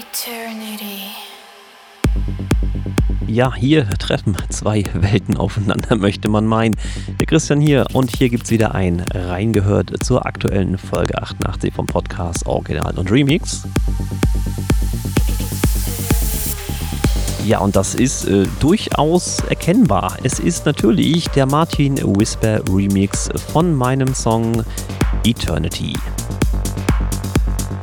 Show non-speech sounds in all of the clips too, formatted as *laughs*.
Eternity. Ja, hier treffen zwei Welten aufeinander, *laughs* möchte man meinen. Der Christian hier und hier gibt's wieder ein Reingehört zur aktuellen Folge 88 vom Podcast Original und Remix. Ja, und das ist äh, durchaus erkennbar. Es ist natürlich der Martin Whisper Remix von meinem Song Eternity.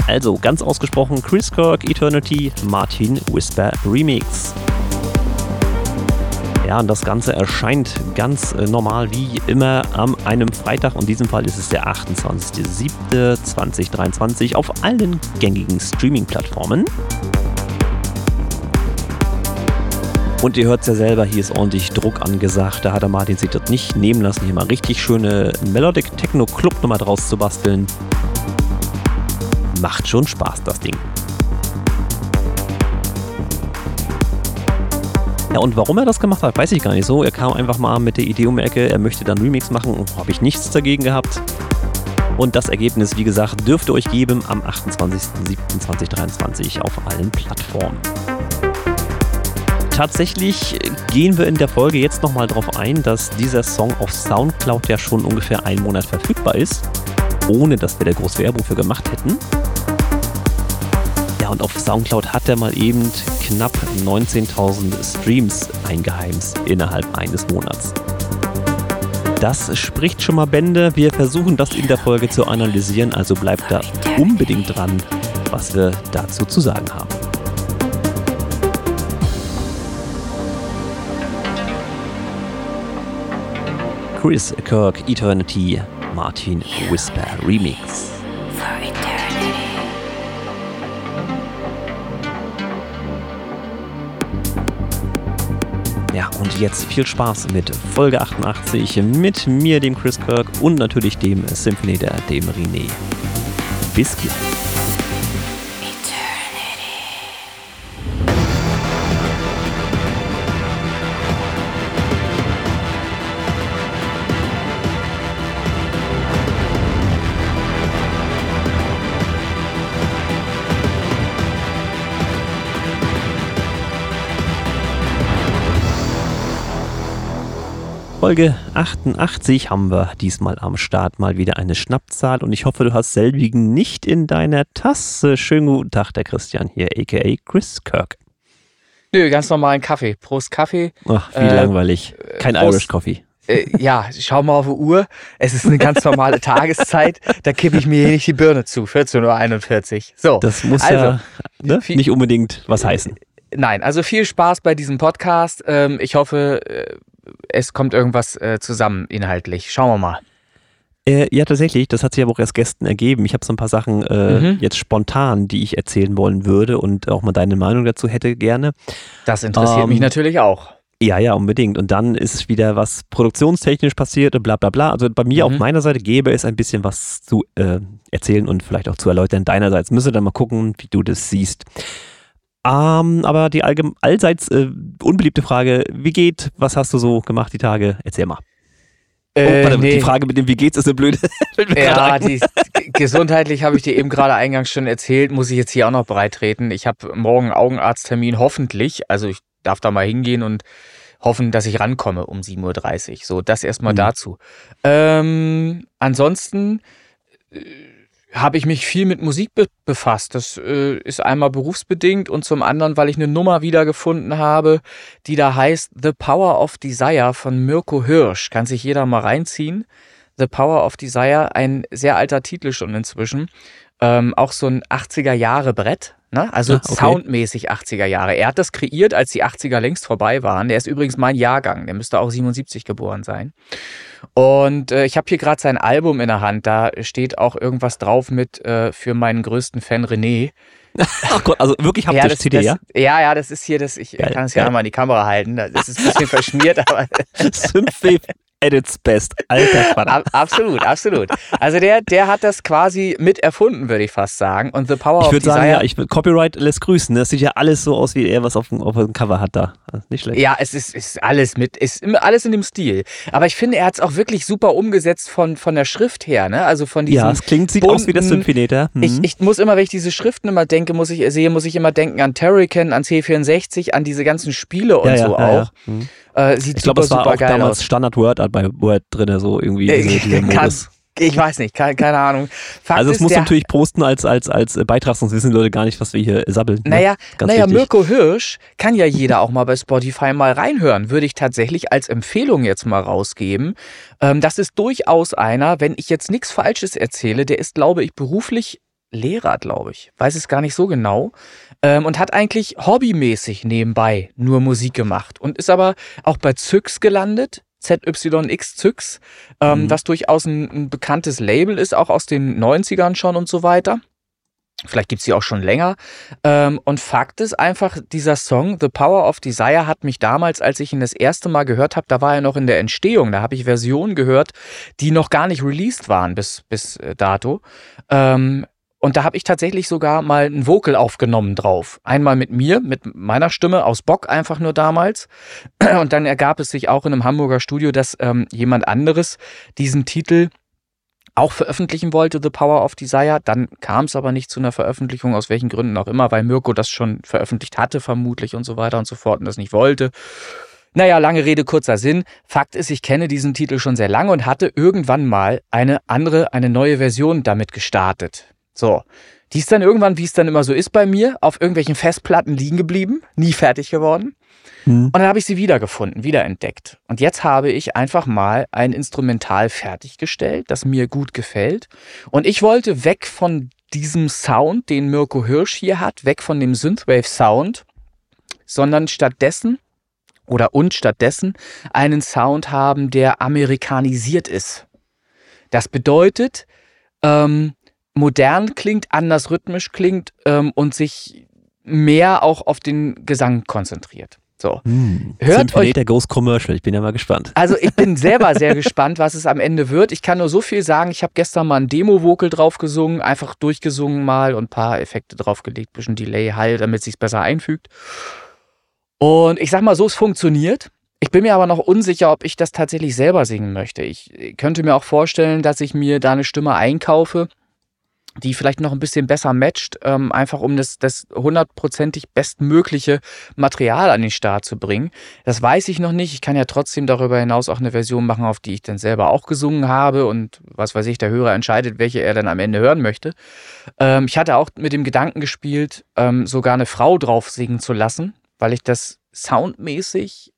Also ganz ausgesprochen Chris Kirk Eternity Martin Whisper Remix. Ja, und das Ganze erscheint ganz äh, normal wie immer am einem Freitag. Und in diesem Fall ist es der 28.07.2023 auf allen gängigen Streaming-Plattformen. Und ihr hört es ja selber, hier ist ordentlich Druck angesagt. Da hat der Martin sich das nicht nehmen lassen, hier mal richtig schöne Melodic Techno Club Nummer draus zu basteln. Macht schon Spaß, das Ding. Ja, und warum er das gemacht hat, weiß ich gar nicht so. Er kam einfach mal mit der Idee um die Ecke, er möchte dann Remix machen. Habe ich nichts dagegen gehabt. Und das Ergebnis, wie gesagt, dürfte euch geben am 28.07.2023 auf allen Plattformen. Tatsächlich gehen wir in der Folge jetzt nochmal darauf ein, dass dieser Song auf Soundcloud ja schon ungefähr einen Monat verfügbar ist, ohne dass wir da groß Werbung für gemacht hätten. Ja, und auf Soundcloud hat er mal eben knapp 19.000 Streams eingeheimst innerhalb eines Monats. Das spricht schon mal Bände. Wir versuchen das in der Folge zu analysieren, also bleibt da unbedingt dran, was wir dazu zu sagen haben. Chris Kirk Eternity Martin Whisper Remix. Ja, und jetzt viel Spaß mit Folge 88 mit mir, dem Chris Kirk und natürlich dem Symphony dem René. Bis gleich. Folge 88 haben wir diesmal am Start mal wieder eine Schnappzahl und ich hoffe, du hast selbigen nicht in deiner Tasse. Schönen guten Tag, der Christian hier, aka Chris Kirk. Nö, ganz normalen Kaffee. Prost Kaffee. Ach, wie Äh, langweilig. Kein Prost. Irish Coffee. Äh, ja, schau mal auf die Uhr. Es ist eine ganz normale *laughs* Tageszeit. Da kippe ich mir hier nicht die Birne zu. 14.41 Uhr. So. Das muss also, ja ne, nicht unbedingt was heißen. Nein, also viel Spaß bei diesem Podcast. Ähm, ich hoffe, äh, es kommt irgendwas äh, zusammen inhaltlich. Schauen wir mal. Äh, ja, tatsächlich, das hat sich aber auch erst gestern ergeben. Ich habe so ein paar Sachen äh, Mhm. jetzt spontan, die ich erzählen wollen würde und auch mal deine Meinung dazu hätte gerne. Das interessiert Ähm, mich natürlich auch. Ja, ja, unbedingt. Und dann ist wieder was produktionstechnisch passiert und bla bla bla. Also bei mir Mhm. auf meiner Seite gäbe es ein bisschen was zu äh, erzählen und vielleicht auch zu erläutern. Deinerseits müsste dann mal gucken, wie du das siehst. Ähm, aber die allseits äh, unbeliebte Frage, wie geht, was hast du so gemacht die Tage? Erzähl mal. Oh, Äh, warte, nee. die Frage mit dem Wie geht's ist eine blöde. *laughs* Ja, die, gesundheitlich habe ich dir eben gerade eingangs schon erzählt, muss ich jetzt hier auch noch breitreten. Ich habe morgen einen Augenarzttermin, hoffentlich. Also ich darf da mal hingehen und hoffen, dass ich rankomme um 7.30 Uhr. So, das erstmal Mhm. dazu. Ähm, ansonsten äh, habe ich mich viel mit Musik be befasst. Das äh, ist einmal berufsbedingt und zum anderen, weil ich eine Nummer wiedergefunden habe, die da heißt The Power of Desire von Mirko Hirsch. Kann sich jeder mal reinziehen. The Power of Desire, ein sehr alter Titel schon inzwischen. Ähm, auch so ein 80er-Jahre-Brett. Ne? Also Ah, okay. soundmäßig 80er Jahre. Er hat das kreiert, als die 80er längst vorbei waren. Der ist übrigens mein Jahrgang. Der müsste auch 77 geboren sein. Und äh, ich habe hier gerade sein Album in der Hand. Da steht auch irgendwas drauf mit äh, für meinen größten Fan René. *laughs* Ach Gott, also wirklich haptisch das, CD, das, ja? ja, ja, das ist hier, das, ich Geil, kann es ja einmal in die Kamera halten. Das ist ein bisschen verschmiert, aber *laughs* Synthwave at its best. Alter Quatsch. absolut, absolut. Also der, der hat das quasi mit erfunden, würde ich fast sagen. Und The Power ich of würde sagen, ja, ich, Copyright lässt grüßen. Das sieht ja alles so aus, wie er was auf dem, auf dem Cover hat da. Nicht schlecht. Ja, es ist, ist alles mit, ist alles in dem Stil. Aber ich finde, er hat es auch wirklich super umgesetzt von, von der Schrift her, ne? Also von diesem. Ja, es klingt, sieht bunten, aus wie das Symphoneter. Mhm. Ich, ich muss immer, wenn ich diese Schriften immer denke, muss ich sehe, muss ich immer denken an Terrican, an C64, an diese ganzen Spiele und ja, so ja, auch. Ja, mhm. Äh, sieht ich glaube, es war auch damals aus. Standard Word bei Word drin, so irgendwie äh, diese, diese *laughs* Modus. Ich weiß nicht, keine, keine Ahnung. Fakt also es muss natürlich posten als, als, als Beitrag, sonst wissen die Leute gar nicht, was wir hier sabbeln. Ne? Naja, naja Mirko Hirsch kann ja jeder auch mal bei Spotify mal reinhören. Würde ich tatsächlich als Empfehlung jetzt mal rausgeben. Ähm, das ist durchaus einer, wenn ich jetzt nichts Falsches erzähle, der ist, glaube ich, beruflich Lehrer, glaube ich. Weiß es gar nicht so genau. Ähm, und hat eigentlich hobbymäßig nebenbei nur Musik gemacht und ist aber auch bei Zyx gelandet. ZYX Zyx, ähm, mhm. was durchaus ein, ein, bekanntes Label ist, auch aus den 90ern schon und so weiter. Vielleicht gibt es sie auch schon länger. Ähm, und Fakt ist einfach, dieser Song The Power of Desire hat mich damals, als ich ihn das erste Mal gehört habe, da war er noch in der Entstehung. Da habe ich Versionen gehört, die noch gar nicht released waren bis, bis äh, dato. Ähm, und da habe ich tatsächlich sogar mal ein Vocal aufgenommen drauf. Einmal mit mir, mit meiner Stimme aus Bock einfach nur damals. *clears throat* Und dann ergab es sich auch in einem Hamburger Studio, dass ähm, jemand anderes diesen Titel auch veröffentlichen wollte, The Power of Desire. Dann kam es aber nicht zu einer Veröffentlichung, aus welchen Gründen auch immer, weil Mirko das schon veröffentlicht hatte, vermutlich und so weiter und so fort und das nicht wollte. Naja, lange Rede, kurzer Sinn. Fakt ist, ich kenne diesen Titel schon sehr lange und hatte irgendwann mal eine andere, eine neue Version damit gestartet. So. Die ist dann irgendwann, wie es dann immer so ist bei mir, auf irgendwelchen Festplatten liegen geblieben, nie fertig geworden. Hm. Und dann habe ich sie wiedergefunden, wiederentdeckt. Und jetzt habe ich einfach mal ein Instrumental fertiggestellt, das mir gut gefällt. Und ich wollte weg von diesem Sound, den Mirko Hirsch hier hat, weg von dem Synthwave-Sound, sondern stattdessen oder und stattdessen einen Sound haben, der amerikanisiert ist. Das bedeutet, ähm, modern klingt, anders rhythmisch klingt ähm, und sich mehr auch auf den Gesang konzentriert. So. Hm. Hört euch der Ghost Commercial. Ich bin ja mal gespannt. Also ich bin *laughs* selber sehr gespannt, was es am Ende wird. Ich kann nur so viel sagen. Ich habe gestern mal ein Demo-Vocal drauf gesungen, einfach durchgesungen mal und ein paar Effekte draufgelegt, bisschen Delay, Hall, damit es sich besser einfügt. Und ich sag mal so, es funktioniert. Ich bin mir aber noch unsicher, ob ich das tatsächlich selber singen möchte. Ich könnte mir auch vorstellen, dass ich mir da eine Stimme einkaufe die vielleicht noch ein bisschen besser matcht, ähm, einfach um das, das hundertprozentig bestmögliche Material an den Start zu bringen. Das weiß ich noch nicht. Ich kann ja trotzdem darüber hinaus auch eine Version machen, auf die ich dann selber auch gesungen habe und was weiß ich, der Hörer entscheidet, welche er dann am Ende hören möchte. Ähm, ich hatte auch mit dem Gedanken gespielt, ähm, sogar eine Frau drauf singen zu lassen, weil ich das soundmäßig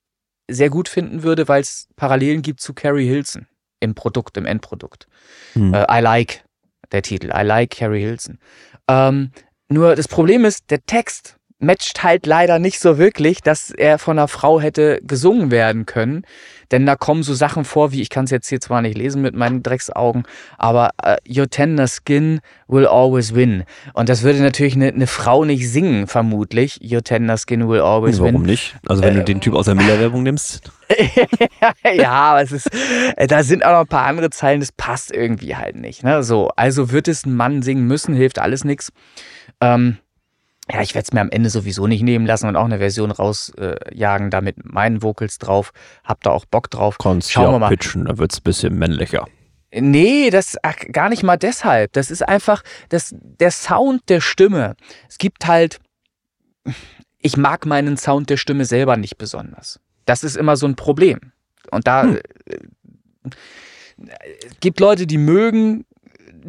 sehr gut finden würde, weil es Parallelen gibt zu Carrie Hilson im Produkt, im Endprodukt. Hm. Äh, I Like der Titel. I like Carrie Hilson. Ähm, nur das Problem ist, der Text matcht halt leider nicht so wirklich, dass er von einer Frau hätte gesungen werden können. Denn da kommen so Sachen vor, wie ich kann es jetzt hier zwar nicht lesen mit meinen Drecksaugen, aber uh, Your tender skin will always win. Und das würde natürlich eine, eine Frau nicht singen, vermutlich. Your tender skin will always Warum win. Warum nicht? Also wenn äh, du den Typ aus der Miller-Werbung nimmst. *laughs* ja, aber es ist, äh, da sind auch noch ein paar andere Zeilen, das passt irgendwie halt nicht. Ne? So, also wird es ein Mann singen müssen, hilft alles nichts. Ähm, ja, ich werde es mir am Ende sowieso nicht nehmen lassen und auch eine Version rausjagen, äh, da mit meinen Vocals drauf. Hab da auch Bock drauf. Kannst Schauen ja wir mal. pitchen, da wird es ein bisschen männlicher. Nee, das ach, gar nicht mal deshalb. Das ist einfach das, der Sound der Stimme. Es gibt halt, ich mag meinen Sound der Stimme selber nicht besonders. Das ist immer so ein Problem. Und da hm. äh, gibt Leute, die mögen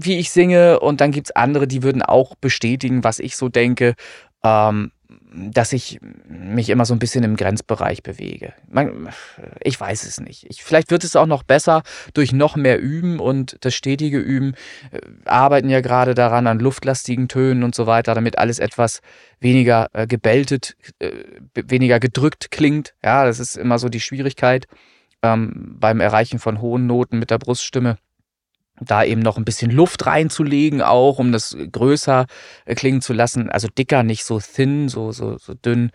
wie ich singe und dann gibt es andere, die würden auch bestätigen, was ich so denke, ähm, dass ich mich immer so ein bisschen im Grenzbereich bewege. Man, ich weiß es nicht. Ich, vielleicht wird es auch noch besser durch noch mehr Üben und das stetige Üben. Äh, arbeiten ja gerade daran an luftlastigen Tönen und so weiter, damit alles etwas weniger äh, gebeltet, äh, weniger gedrückt klingt. Ja, das ist immer so die Schwierigkeit ähm, beim Erreichen von hohen Noten mit der Bruststimme da eben noch ein bisschen Luft reinzulegen, auch um das größer äh, klingen zu lassen. Also dicker, nicht so thin, so, so, so dünn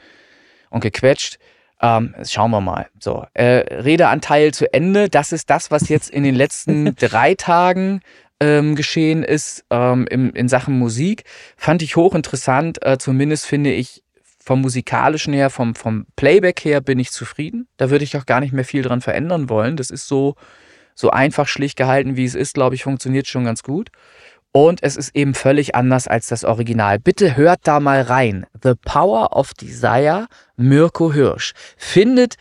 und gequetscht. Ähm, schauen wir mal. So, äh, Redeanteil zu Ende. Das ist das, was jetzt in den letzten *laughs* drei Tagen ähm, geschehen ist ähm, in, in Sachen Musik. Fand ich hochinteressant. Äh, zumindest finde ich vom musikalischen her, vom, vom Playback her bin ich zufrieden. Da würde ich auch gar nicht mehr viel dran verändern wollen. Das ist so, so einfach schlicht gehalten, wie es ist, glaube ich, funktioniert schon ganz gut. Und es ist eben völlig anders als das Original. Bitte hört da mal rein. The Power of Desire, Mirko Hirsch. Findet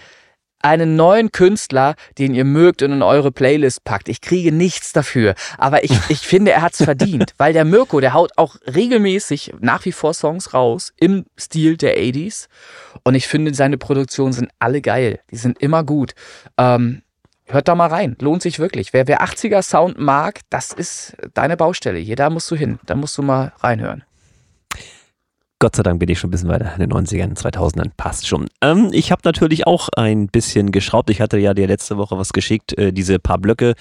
einen neuen Künstler, den ihr mögt und in eure Playlist packt. Ich kriege nichts dafür, aber ich, *laughs* ich finde, er hat's verdient, weil der Mirko, der haut auch regelmäßig nach wie vor Songs raus im Stil der 80s und ich finde, seine Produktionen sind alle geil. Die sind immer gut. Ähm, Hört da mal rein, lohnt sich wirklich. Wer, wer 80er Sound mag, das ist deine Baustelle. Hier, da musst du hin, da musst du mal reinhören. Gott sei Dank bin ich schon ein bisschen weiter in den 90ern, 2000ern, passt schon. Ähm, ich habe natürlich auch ein bisschen geschraubt. Ich hatte ja dir letzte Woche was geschickt, äh, diese paar Blöcke,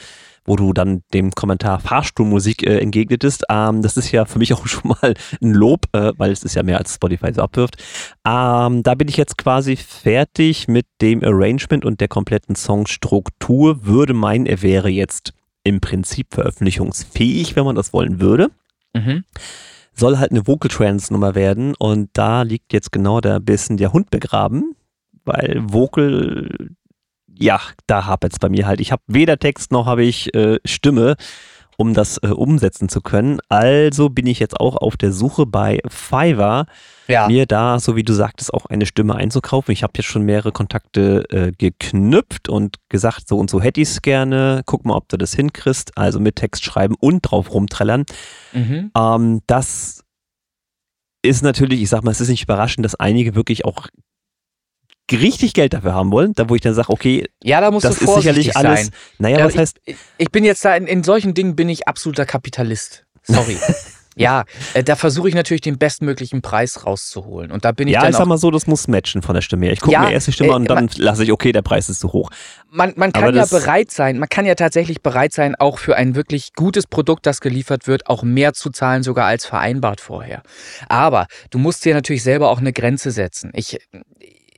wo du dann dem Kommentar Fahrstuhlmusik äh, entgegnetest. Ähm, das ist ja für mich *laughs* auch schon mal ein Lob, äh, weil es ist ja mehr als Spotify so abwirft. Ähm, da bin ich jetzt quasi fertig mit dem Arrangement und der kompletten Songstruktur. Würde meinen, er wäre jetzt im Prinzip veröffentlichungsfähig, wenn man das wollen würde. Mhm. Soll halt eine Vocal Trance Nummer werden und da liegt jetzt genau der bisschen der Hund begraben, weil Vocal ja, da hapert es bei mir halt. Ich habe weder Text noch habe ich äh, Stimme, um das äh, umsetzen zu können. Also bin ich jetzt auch auf der Suche bei Fiverr, ja. mir da, so wie du sagtest, auch eine Stimme einzukaufen. Ich habe jetzt schon mehrere Kontakte äh, geknüpft und gesagt, so und so hätte ich es gerne. Guck mal, ob du das hinkriegst. Also mit Text schreiben und drauf rumträllern. Mhm. Ähm, das ist natürlich, ich sag mal, es ist nicht überraschend, dass einige wirklich auch richtig Geld dafür haben wollen, da wo ich dann sage, okay, ja, da muss das ist sicherlich alles. Sein. Naja, ja, was ich, heißt? Ich bin jetzt da in, in solchen Dingen bin ich absoluter Kapitalist. Sorry. *laughs* Ja, äh, da versuche ich natürlich den bestmöglichen Preis rauszuholen. Und da bin ich ja, dann. Ich sag mal so, das muss matchen von der Stimme her. Ich gucke ja, mir erst die Stimme äh, und dann lasse ich, okay, der Preis ist zu hoch. Man, man kann ja bereit sein, man kann ja tatsächlich bereit sein, auch für ein wirklich gutes Produkt, das geliefert wird, auch mehr zu zahlen, sogar als vereinbart vorher. Aber du musst dir natürlich selber auch eine Grenze setzen. Ich,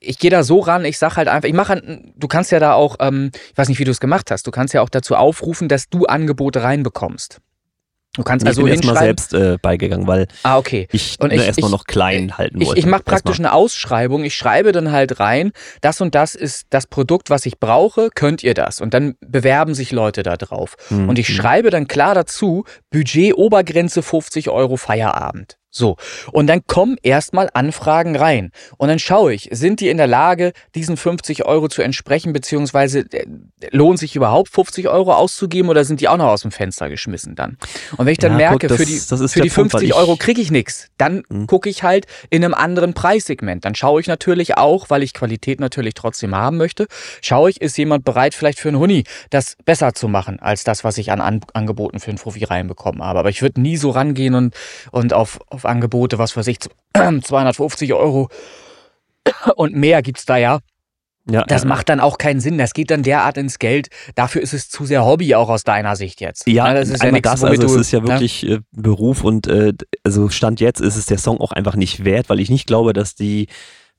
ich gehe da so ran, ich sag halt einfach, ich mache, du kannst ja da auch, ähm, ich weiß nicht, wie du es gemacht hast, du kannst ja auch dazu aufrufen, dass du Angebote reinbekommst. Du kannst nee, also ich bin erstmal selbst äh, beigegangen, weil ah, okay. ich und ich, erstmal noch klein halten wollte. Ich, ich mache praktisch eine Ausschreibung. Ich schreibe dann halt rein, das und das ist das Produkt, was ich brauche, könnt ihr das? Und dann bewerben sich Leute da drauf. Mhm. Und ich mhm. schreibe dann klar dazu, Budget Obergrenze 50 Euro Feierabend. So, und dann kommen erstmal Anfragen rein. Und dann schaue ich, sind die in der Lage, diesen 50 Euro zu entsprechen, beziehungsweise äh, lohnt sich überhaupt 50 Euro auszugeben oder sind die auch noch aus dem Fenster geschmissen dann? Und wenn ich dann ja, merke, gut, das, für die, für die 50 Punkt, Euro kriege ich nichts, dann mhm. gucke ich halt in einem anderen Preissegment. Dann schaue ich natürlich auch, weil ich Qualität natürlich trotzdem haben möchte, schaue ich, ist jemand bereit, vielleicht für einen Huni das besser zu machen, als das, was ich an, an Angeboten für einen Profi reinbekommen habe. Aber ich würde nie so rangehen und, und auf, auf Angebote, was weiß ich, 250 *clears throat* Euro *clears throat* und mehr gibt es da ja. Ja, das ja. macht dann auch keinen Sinn. Das geht dann derart ins Geld. Dafür ist es zu sehr Hobby auch aus deiner Sicht jetzt. Ja, das ist ja nichts, das, also es ist ja ne? wirklich ne? Beruf und äh, also Stand jetzt ist es der Song auch einfach nicht wert, weil ich nicht glaube, dass die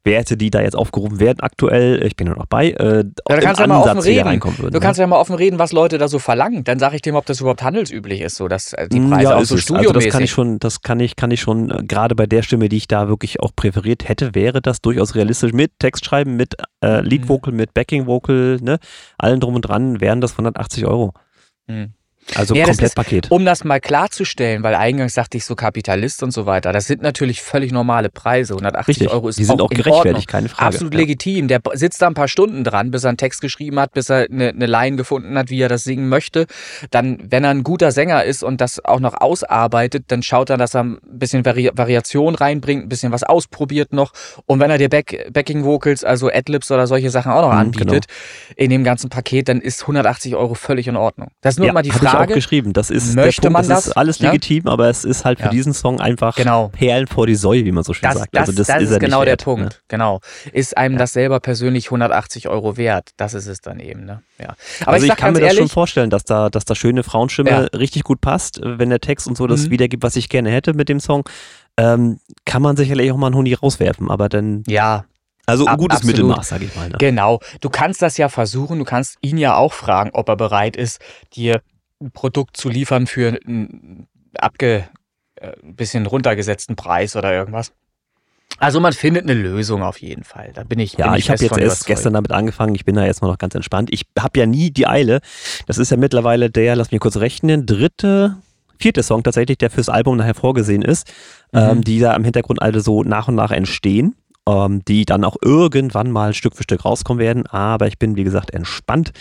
Werte, die da jetzt aufgerufen werden aktuell, ich bin ja noch bei, äh, ja, kannst ja mal offen reden. Würden, du kannst ja mal offen reden, was Leute da so verlangen. Dann sage ich dem, ob das überhaupt handelsüblich ist, so dass äh, die mm, Preise ja, auch so studiomäßig. Also das kann ich schon, das kann ich, kann ich schon, äh, gerade bei der Stimme, die ich da wirklich auch präferiert hätte, wäre das durchaus realistisch mit Textschreiben, mit äh, Lead mhm. Vocal, mhm. mit Backing Vocal, ne, allen drum und dran, wären das 180 Euro. Mhm. Also ja, Komplettpaket. Um das mal klarzustellen, weil eingangs sagte ich so Kapitalist und so weiter, das sind natürlich völlig normale Preise. 180 Richtig. Euro ist Die sind auch, auch gerechtfertigt, keine Frage. Absolut ja. legitim. Der sitzt da ein paar Stunden dran, bis er einen Text geschrieben hat, bis er eine, eine Line gefunden hat, wie er das singen möchte. Dann, wenn er ein guter Sänger ist und das auch noch ausarbeitet, dann schaut er, dass er ein bisschen Vari Variation reinbringt, ein bisschen was ausprobiert noch. Und wenn er dir Back Backing Vocals, also Adlibs oder solche Sachen auch noch mhm, anbietet, genau. in dem ganzen Paket, dann ist 180 Euro völlig in Ordnung. Das ist nur ja, mal die Frage. Frage. auch geschrieben. Das ist möchte Punkt, man das? ist alles legitim, ja? aber es ist halt für ja. diesen Song einfach genau. Perlen vor die Säue, wie man so schön das, sagt. Das, also das, das ist, ist genau der Punkt. Ne? Genau. Ist einem das selber persönlich 180 Euro wert? Das ist es dann eben. Ne? Ja. Aber also ich, ich kann mir ehrlich, das schon vorstellen, dass da, dass da schöne Frauenstimme richtig gut passt, wenn der Text und so das mhm. wiedergibt, was ich gerne hätte mit dem Song. Ähm, kann man sicherlich auch mal einen Huni rauswerfen, aber dann ja, Also ein gutes absolut. Mittelmaß, sag ich mal. Ne? Genau. Du kannst das ja versuchen. Du kannst ihn ja auch fragen, ob er bereit ist, dir ein Produkt zu liefern für einen abge, äh, ein bisschen runtergesetzten Preis oder irgendwas. Also man findet eine Lösung auf jeden Fall. Da bin ich. Ja, bin ich, habe fest jetzt erst gestern damit angefangen. Ich bin da jetzt mal noch ganz entspannt. Ich habe ja nie die Eile. Das ist ja mittlerweile der, lass mich kurz rechnen, dritte, vierte Song tatsächlich, der fürs Album nachher vorgesehen ist, Mhm. ähm, die da im Hintergrund alle so nach und nach entstehen, ähm, die dann auch irgendwann mal Stück für Stück rauskommen werden. Aber ich bin, wie gesagt, entspannt.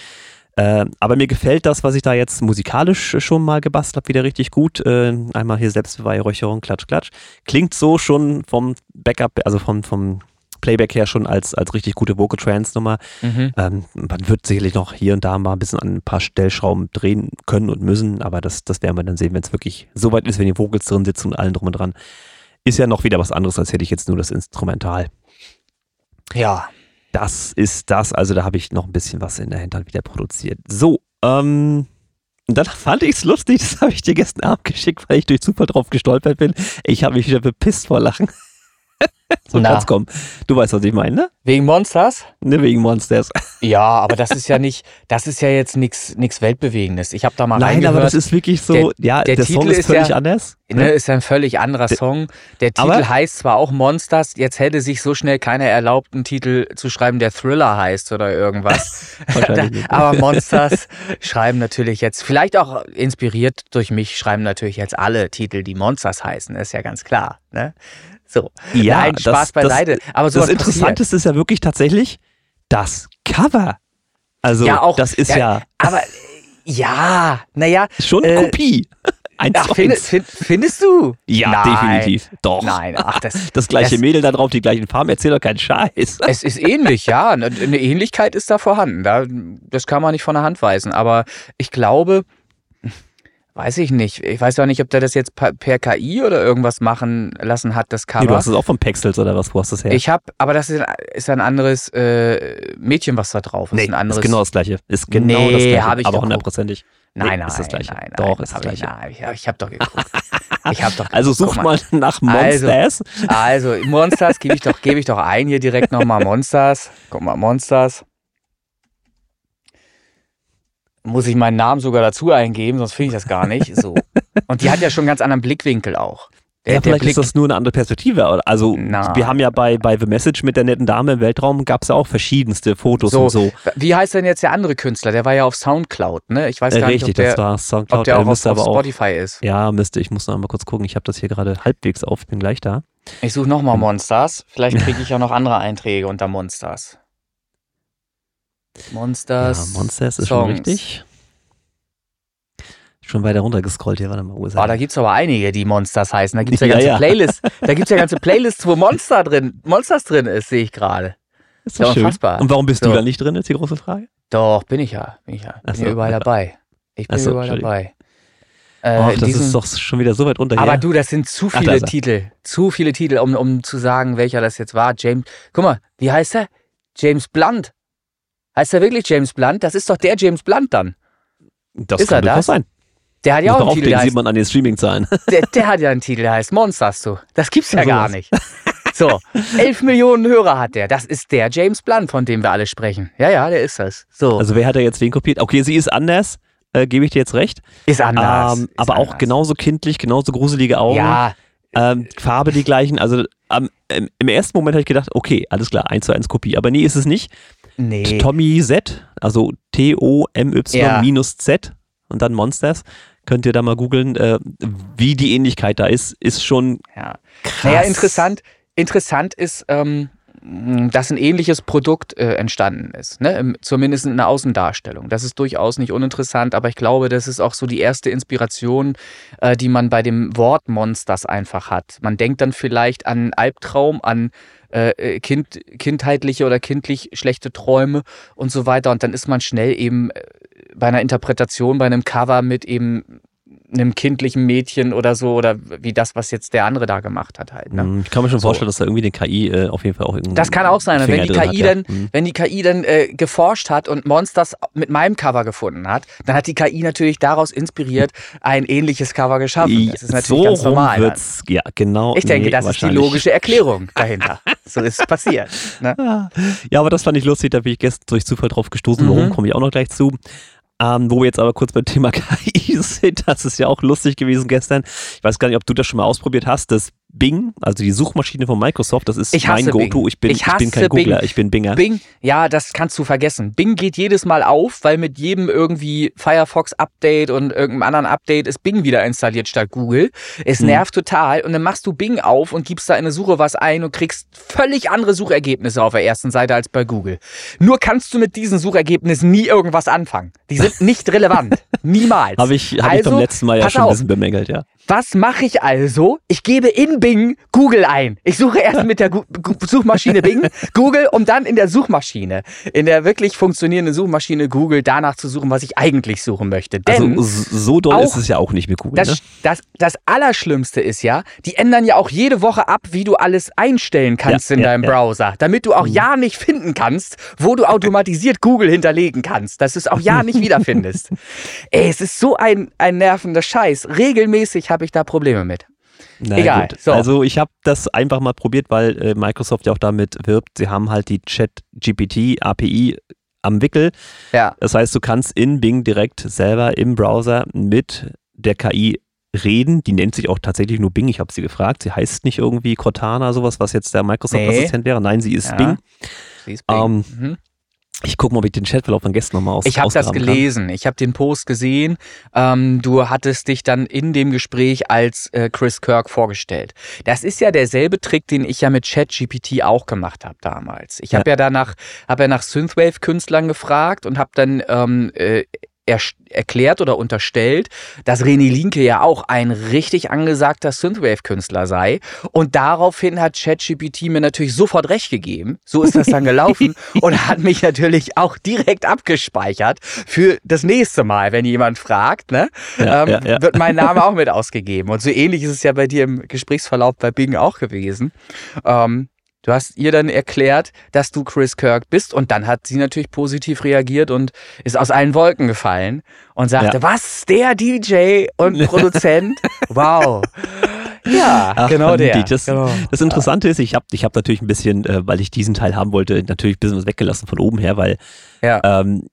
Ähm, aber mir gefällt das, was ich da jetzt musikalisch schon mal gebastelt habe, wieder richtig gut. Äh, einmal hier Selbstbeweihräucherung, Klatsch, Klatsch. Klingt so schon vom Backup, also vom, vom Playback her schon als, als richtig gute Vocal Trance Nummer. Mhm. Ähm, man wird sicherlich noch hier und da mal ein bisschen an ein paar Stellschrauben drehen können und müssen, aber das, das werden wir dann sehen, wenn es wirklich so weit ist, wenn die Vocals drin sitzen und allen drum und dran. Ist ja noch wieder was anderes, als hätte ich jetzt nur das Instrumental. Ja. Das ist das, also da habe ich noch ein bisschen was in der Hinterhand wieder produziert. So, ähm, dann *laughs* fand ich es lustig, das habe ich dir gestern Abend geschickt, weil ich durch Zufall drauf gestolpert bin. Ich habe mich wieder bepisst vor Lachen. *laughs* so Na. kann's kommen. Du weißt, was ich meine, ne? Wegen Monsters? ne? Wegen Monsters. *laughs* Ja, aber das ist ja nicht, das ist ja jetzt nichts nichts Weltbewegendes. Ich habe da mal Nein, aber das ist wirklich so, ja, der der, Song Titel ist völlig ja- anders. Ne, ist ein völlig anderer Der- Song. Der Titel Aber- heißt zwar auch Monsters, jetzt hätte sich so schnell keiner erlaubt, einen Titel zu schreiben, der Thriller heißt oder irgendwas. *laughs* Aber Monsters schreiben natürlich jetzt, vielleicht auch inspiriert durch mich, schreiben natürlich jetzt alle Titel, die Monsters heißen, ist ja ganz klar. Ne? So, Ja, Nein, das- Spaß das- beiseite. aber so das Interessanteste ist ja wirklich tatsächlich das Cover. Also, Ja, auch- das ist ja, ja, Aber äh, ja, naja, schon äh, Kopie. *laughs* Eins ach, find, find, findest du? Ja, Nein. definitiv. Doch. Nein, ach, das, *laughs* Das gleiche das- Mädel da drauf, die gleichen Farben, erzähl doch keinen Scheiß. *laughs* Es ist ähnlich, ja. Eine eine Ähnlichkeit ist da vorhanden. Da, das kann man nicht von der Hand weisen. Aber ich glaube, weiß ich nicht. Ich weiß auch nicht, ob der das jetzt per, KI oder irgendwas machen lassen hat, das Nee, Cover. du hast es auch von Pexels oder was, wo hast du das her? ich habe, aber das ist, ist ein anderes äh, Mädchen, was da drauf ist. nee, ein anderes. ist genau das gleiche. Ist genau Nee, das gleiche, hab ich aber hundertprozentig. nein, nee, nein, ist das Gleiche. nein, nein. Doch, ist das hab ich, Gleiche. nein, ich, ich habe doch geguckt. *laughs* Ich habe doch. Also geguckt. such Guck mal nach Also, Monsters. Also, Monsters gebe ich doch, gebe ich doch ein hier direkt nochmal Monsters. Guck mal, Monsters. Muss ich meinen Namen sogar dazu eingeben, sonst finde ich das gar nicht. So. *laughs* Und die hat ja schon einen ganz anderen Blickwinkel auch. Der, ja, vielleicht ist das nur eine andere Perspektive. Also, Nein. wir haben ja bei, bei The Message mit der netten Dame im Weltraum, gab es ja auch verschiedenste Fotos So, und so. Wie heißt denn jetzt der andere Künstler? Der war ja auf Soundcloud, ne? Ich weiß Äh, gar richtig, nicht, ob das der, war Soundcloud. ob der äh, auch auf, auf aber auch. Spotify ist. Ja, müsste. Ich muss noch mal kurz gucken. Ich habe das hier gerade halbwegs auf. Ich bin gleich da. Ich suche nochmal Monsters. Vielleicht kriege ich ja noch andere Einträge unter Monsters. Monsters. ja, Monsters ist schon Songs. richtig. Schon weiter runtergescrollt hier. Warte mal, wo ist Oh, er? da gibt es aber einige, die Monsters heißen. Da gibt es ja *laughs* Ja, ganze ja. Playlists. Da gibt es ja ganze Playlists, wo Monster drin, Monsters drin ist, sehe ich gerade. ist ja doch schön. unfassbar. Und warum bist So. du da nicht drin, ist die große Frage? Doch, bin ich ja. Bin ich ja. Bin Ach so, ja überall ja. dabei. Ich bin Ach so, überall dabei. Äh, Oh, in das diesem- ist doch schon wieder so weit runter aber du, das sind zu Ach, da viele er. Titel. Zu viele Titel, um, um zu sagen, welcher das jetzt war. James. Guck mal, wie heißt er? James Blunt. Heißt er wirklich James Blunt? Das ist doch der James Blunt dann. das ist kann er das? sein. Der hat ja Muss auch einen Titel, heißt sieht man an den Streaming-Zahlen. *laughs* Der, der hat ja einen Titel, der heißt Monsters, du. Das gibt's ja Ja, gar sowas. nicht. So, 11 Millionen Hörer hat der. Das ist der James Blunt, von dem wir alle sprechen. Ja, ja, der ist das. So, Also wer hat da jetzt wen kopiert? Okay, sie ist anders, äh, gebe ich dir jetzt recht. ist anders. Ähm, ist aber auch anders. genauso kindlich, genauso gruselige Augen. Ja, Ähm, Farbe die gleichen. Also im, im ersten Moment habe ich gedacht, okay, alles klar, 1 zu 1 Kopie. Aber nee, ist es nicht. Nee. Tommy Z, also T-O-M-Y Ja. minus Z und dann Monsters. Könnt ihr da mal googeln, äh, wie die Ähnlichkeit da ist, ist schon Ja. krass. Naja, interessant, interessant ist, ähm, dass ein ähnliches Produkt äh, entstanden ist. Ne? Im, zumindest in der Außendarstellung. Das ist durchaus nicht uninteressant, aber ich glaube, das ist auch so die erste Inspiration, äh, die man bei dem Wort Monsters einfach hat. Man denkt dann vielleicht an Albtraum, an äh, kind, kindheitliche oder kindlich schlechte Träume und so weiter. Und dann ist man schnell eben äh, bei einer Interpretation, bei einem Cover mit eben einem kindlichen Mädchen oder so oder wie das, was jetzt der andere da gemacht hat halt. Ne? Mhm, Ich kann mir schon so. vorstellen, dass da irgendwie die KI äh, auf jeden Fall auch irgendwie. Das kann auch sein. wenn die KI hat, dann, ja. Mhm. wenn die KI dann äh, geforscht hat und Monsters mit meinem Cover gefunden hat, dann hat die KI natürlich daraus inspiriert ein ämisches Cover geschaffen. Das ist natürlich so ganz normal. Wird's, ja, genau. Ich denke, nee, das ist die logische Erklärung dahinter. so ist es passiert. Ne? *laughs* Ja, aber das fand ich lustig. Da bin ich gestern durch Zufall drauf gestoßen. Warum mhm. komme ich auch noch gleich zu? Ähm, wo wir jetzt aber kurz beim Thema *laughs* KI sind, das ist ja auch lustig gewesen gestern. Ich weiß gar nicht, ob du das schon mal ausprobiert hast, das Bing, also die Suchmaschine von Microsoft, das ist ich mein Go-To. Ich bin, ich, ich, bin kein Bing. Googler, ich bin Binger. Bing, ja, das kannst du vergessen. Bing geht jedes Mal auf, weil mit jedem irgendwie Firefox-Update und irgendeinem anderen Update ist Bing wieder installiert statt Google. Es hm. nervt total und dann machst du Bing auf und gibst da in eine Suche was ein und kriegst völlig andere Suchergebnisse auf der ersten Seite als bei Google. Nur kannst du mit diesen Suchergebnissen nie irgendwas anfangen. Die sind *laughs* nicht relevant. Niemals. Habe ich, hab also, ich beim also, letzten Mal ja schon ein bisschen bemängelt, ja. Was mache ich also? Ich gebe in Bing Google ein. Ich suche erst mit der Gu Suchmaschine Bing *laughs* Google, um dann in der Suchmaschine, in der wirklich funktionierenden Suchmaschine Google danach zu suchen, was ich eigentlich suchen möchte. Denn also so doll ist es ja auch nicht mit Google. Das, ne? das, das Allerschlimmste ist ja, die ändern ja auch jede Woche ab, wie du alles einstellen kannst ja, in ja, deinem ja. Browser, damit du auch mhm. ja nicht finden kannst, wo du automatisiert Google hinterlegen kannst, dass du es auch ja nicht *laughs* wiederfindest. Ey, es ist so ein, ein nervender Scheiß. Regelmäßig habe ich da Probleme mit. Na, Egal. So. Also ich habe das einfach mal probiert, weil äh, Microsoft ja auch damit wirbt. Sie haben halt die Chat-GPT API am Wickel. Ja. Das heißt, du kannst in Bing direkt selber im Browser mit der KI reden. Die nennt sich auch tatsächlich nur Bing. Ich habe sie gefragt. Sie heißt nicht irgendwie Cortana, sowas, was jetzt der Microsoft-Assistent nee. wäre. Nein, sie ist ja. Bing. Sie ist Bing. Ähm, mhm. Ich gucke mal, ob ich den Chatverlauf von gestern nochmal aus Ich habe das gelesen. Kann. Ich habe den Post gesehen. Ähm, du hattest dich dann in dem Gespräch als äh, Chris Kirk vorgestellt. Das ist ja derselbe Trick, den ich ja mit ChatGPT auch gemacht habe damals. Ich habe ja. ja danach, habe ja nach Synthwave-Künstlern gefragt und habe dann ähm, äh, er, erklärt oder unterstellt, dass René Linke ja auch ein richtig angesagter Synthwave-Künstler sei. Und daraufhin hat ChatGPT mir natürlich sofort recht gegeben. So ist das dann gelaufen *laughs* und hat mich natürlich auch direkt abgespeichert für das nächste Mal, wenn jemand fragt, ne, ja, ähm, ja, ja. wird mein Name *laughs* auch mit ausgegeben. Und so ähnlich ist es ja bei dir im Gesprächsverlauf bei Bing auch gewesen. Ähm, Du hast ihr dann erklärt, dass du Chris Kirk bist und dann hat sie natürlich positiv reagiert und ist aus allen Wolken gefallen und sagte, ja. was, der DJ und *laughs* Produzent? wow. Ja, Ach, genau der. Das, genau. das Interessante ist, ich habe ich hab natürlich ein bisschen, äh, weil ich diesen Teil haben wollte, natürlich ein bisschen was weggelassen von oben her, weil ja. ähm,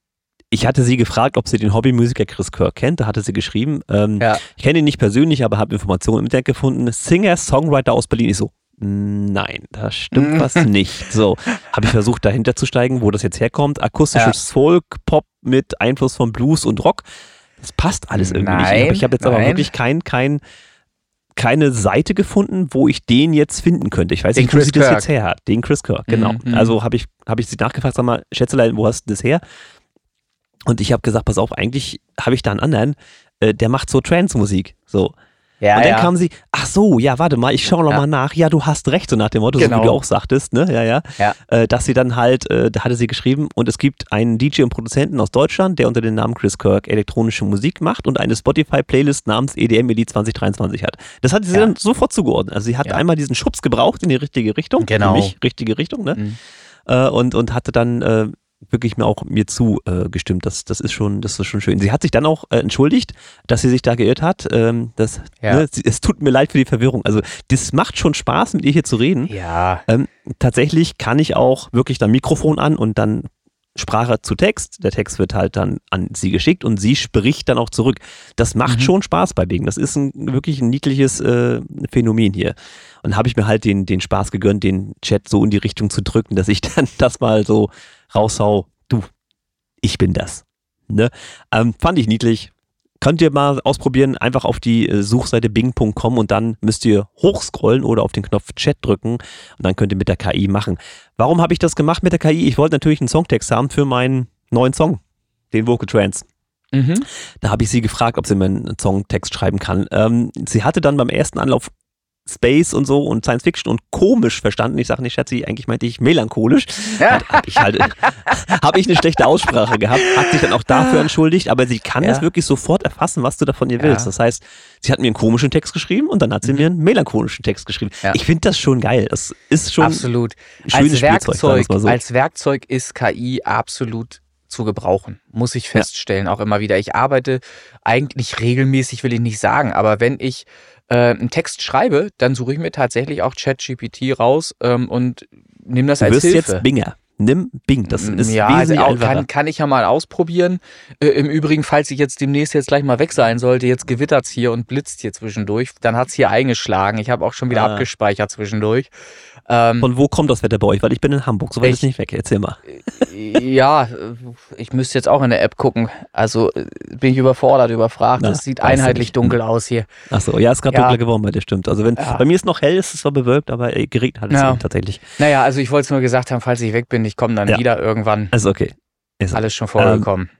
ich hatte sie gefragt, ob sie den Hobbymusiker Chris Kirk kennt. Da hatte sie geschrieben. Ähm, ja. Ich kenne ihn nicht persönlich, aber habe Informationen im Internet gefunden. Singer, Songwriter aus Berlin. Ich so, Nein, da stimmt was *laughs* nicht. So, habe ich versucht dahinter zu steigen, wo das jetzt herkommt. Akustisches ja. Folk, Pop mit Einfluss von Blues und Rock. Das passt alles irgendwie nein, nicht. Ich habe jetzt nein. aber wirklich kein, kein, keine Seite gefunden, wo ich den jetzt finden könnte. Ich weiß den nicht, wo Chris sie Kirk. das jetzt her hat. Den Chris Kirk, genau. Mhm. Also habe ich, hab ich sie nachgefragt, sag mal, Schätzelein, wo hast du das her? Und ich habe gesagt, pass auf, eigentlich habe ich da einen anderen, äh, der macht so Trance-Musik. So. Ja, und dann ja. kam sie, ach so, ja, warte mal, ich schaue noch ja. mal nach. Ja, du hast recht, so nach dem Motto, genau. so wie du auch sagtest, ne? Ja, ja. ja. Äh, dass sie dann halt, äh, da hatte sie geschrieben, und es gibt einen DJ und Produzenten aus Deutschland, der unter dem Namen Chris Kirk elektronische Musik macht und eine Spotify-Playlist namens EDM Elite 2023 hat. Das hat sie dann sofort zugeordnet. Also sie hat einmal diesen Schubs gebraucht in die richtige Richtung. Genau. Für mich richtige Richtung, ne? Mhm. Äh, und, und hatte dann äh, wirklich mir auch mir zugestimmt. Äh, das, das ist schon, das ist schon schön. Sie hat sich dann auch äh, entschuldigt, dass sie sich da geirrt hat. Ähm, das, ja. ne, es tut mir leid für die Verwirrung. Also das macht schon Spaß, mit ihr hier zu reden. Ja. Ähm, tatsächlich kann ich auch wirklich dann Mikrofon an und dann Sprache zu Text. Der Text wird halt dann an sie geschickt und sie spricht dann auch zurück. Das macht mhm. schon Spaß bei Bing. Das ist ein wirklich ein niedliches äh, Phänomen hier. Und habe ich mir halt den, den Spaß gegönnt, den Chat so in die Richtung zu drücken, dass ich *laughs* dann das mal so raushau, du, ich bin das. Ne? Ähm, fand ich niedlich. Könnt ihr mal ausprobieren, einfach auf die äh, Suchseite bing.com und dann müsst ihr hochscrollen oder auf den Knopf Chat drücken und dann könnt ihr mit der KI machen. Warum habe ich das gemacht mit der KI? Ich wollte natürlich einen Songtext haben für meinen neuen Song, den Vocal Trance. Mhm. Da habe ich sie gefragt, ob sie mir einen Songtext schreiben kann. Ähm, sie hatte dann beim ersten Anlauf Space und so und Science Fiction und komisch verstanden. Ich sage nicht, Schatzi, eigentlich meinte ich melancholisch. Habe ich halt, *laughs* habe ich eine schlechte Aussprache gehabt, hat sich dann auch dafür entschuldigt, aber sie kann ja. es wirklich sofort erfassen, was du davon ihr willst. Ja. Das heißt, sie hat mir einen komischen Text geschrieben und dann hat sie mhm. mir einen melancholischen Text geschrieben. Ja. Ich finde das schon geil. Das ist schon absolut. Als Werkzeug, so. als Werkzeug ist KI absolut zu gebrauchen, muss ich feststellen, auch immer wieder. Ich arbeite eigentlich regelmäßig, will ich nicht sagen, aber wenn ich äh, einen Text schreibe, dann suche ich mir tatsächlich auch ChatGPT raus ähm, und nehme das du als wirst Hilfe. jetzt Binger. Nimm Bing, das ist ja, also auch, kann, kann ich ja mal ausprobieren. Äh, Im Übrigen, falls ich jetzt demnächst jetzt gleich mal weg sein sollte, jetzt gewittert's hier und blitzt hier zwischendurch, dann hat's hier eingeschlagen. Ich habe auch schon wieder ah. abgespeichert zwischendurch. Ähm, Von wo kommt das Wetter bei euch? Weil ich bin in Hamburg, so weit ist nicht weg. Erzähl mal. Ja, ich müsste jetzt auch in der App gucken. Also bin ich überfordert, überfragt. Es sieht einheitlich dunkel aus hier. Ach so, ja, es ist gerade ja. dunkler geworden bei dir, stimmt. Also wenn, ja. bei mir ist noch hell, es ist zwar bewölkt, aber geregnet hat es ja. tatsächlich. Naja, also ich wollte es nur gesagt haben, falls ich weg bin, ich komme dann ja. wieder irgendwann. Ist okay. Ist alles schon vorgekommen. Ähm,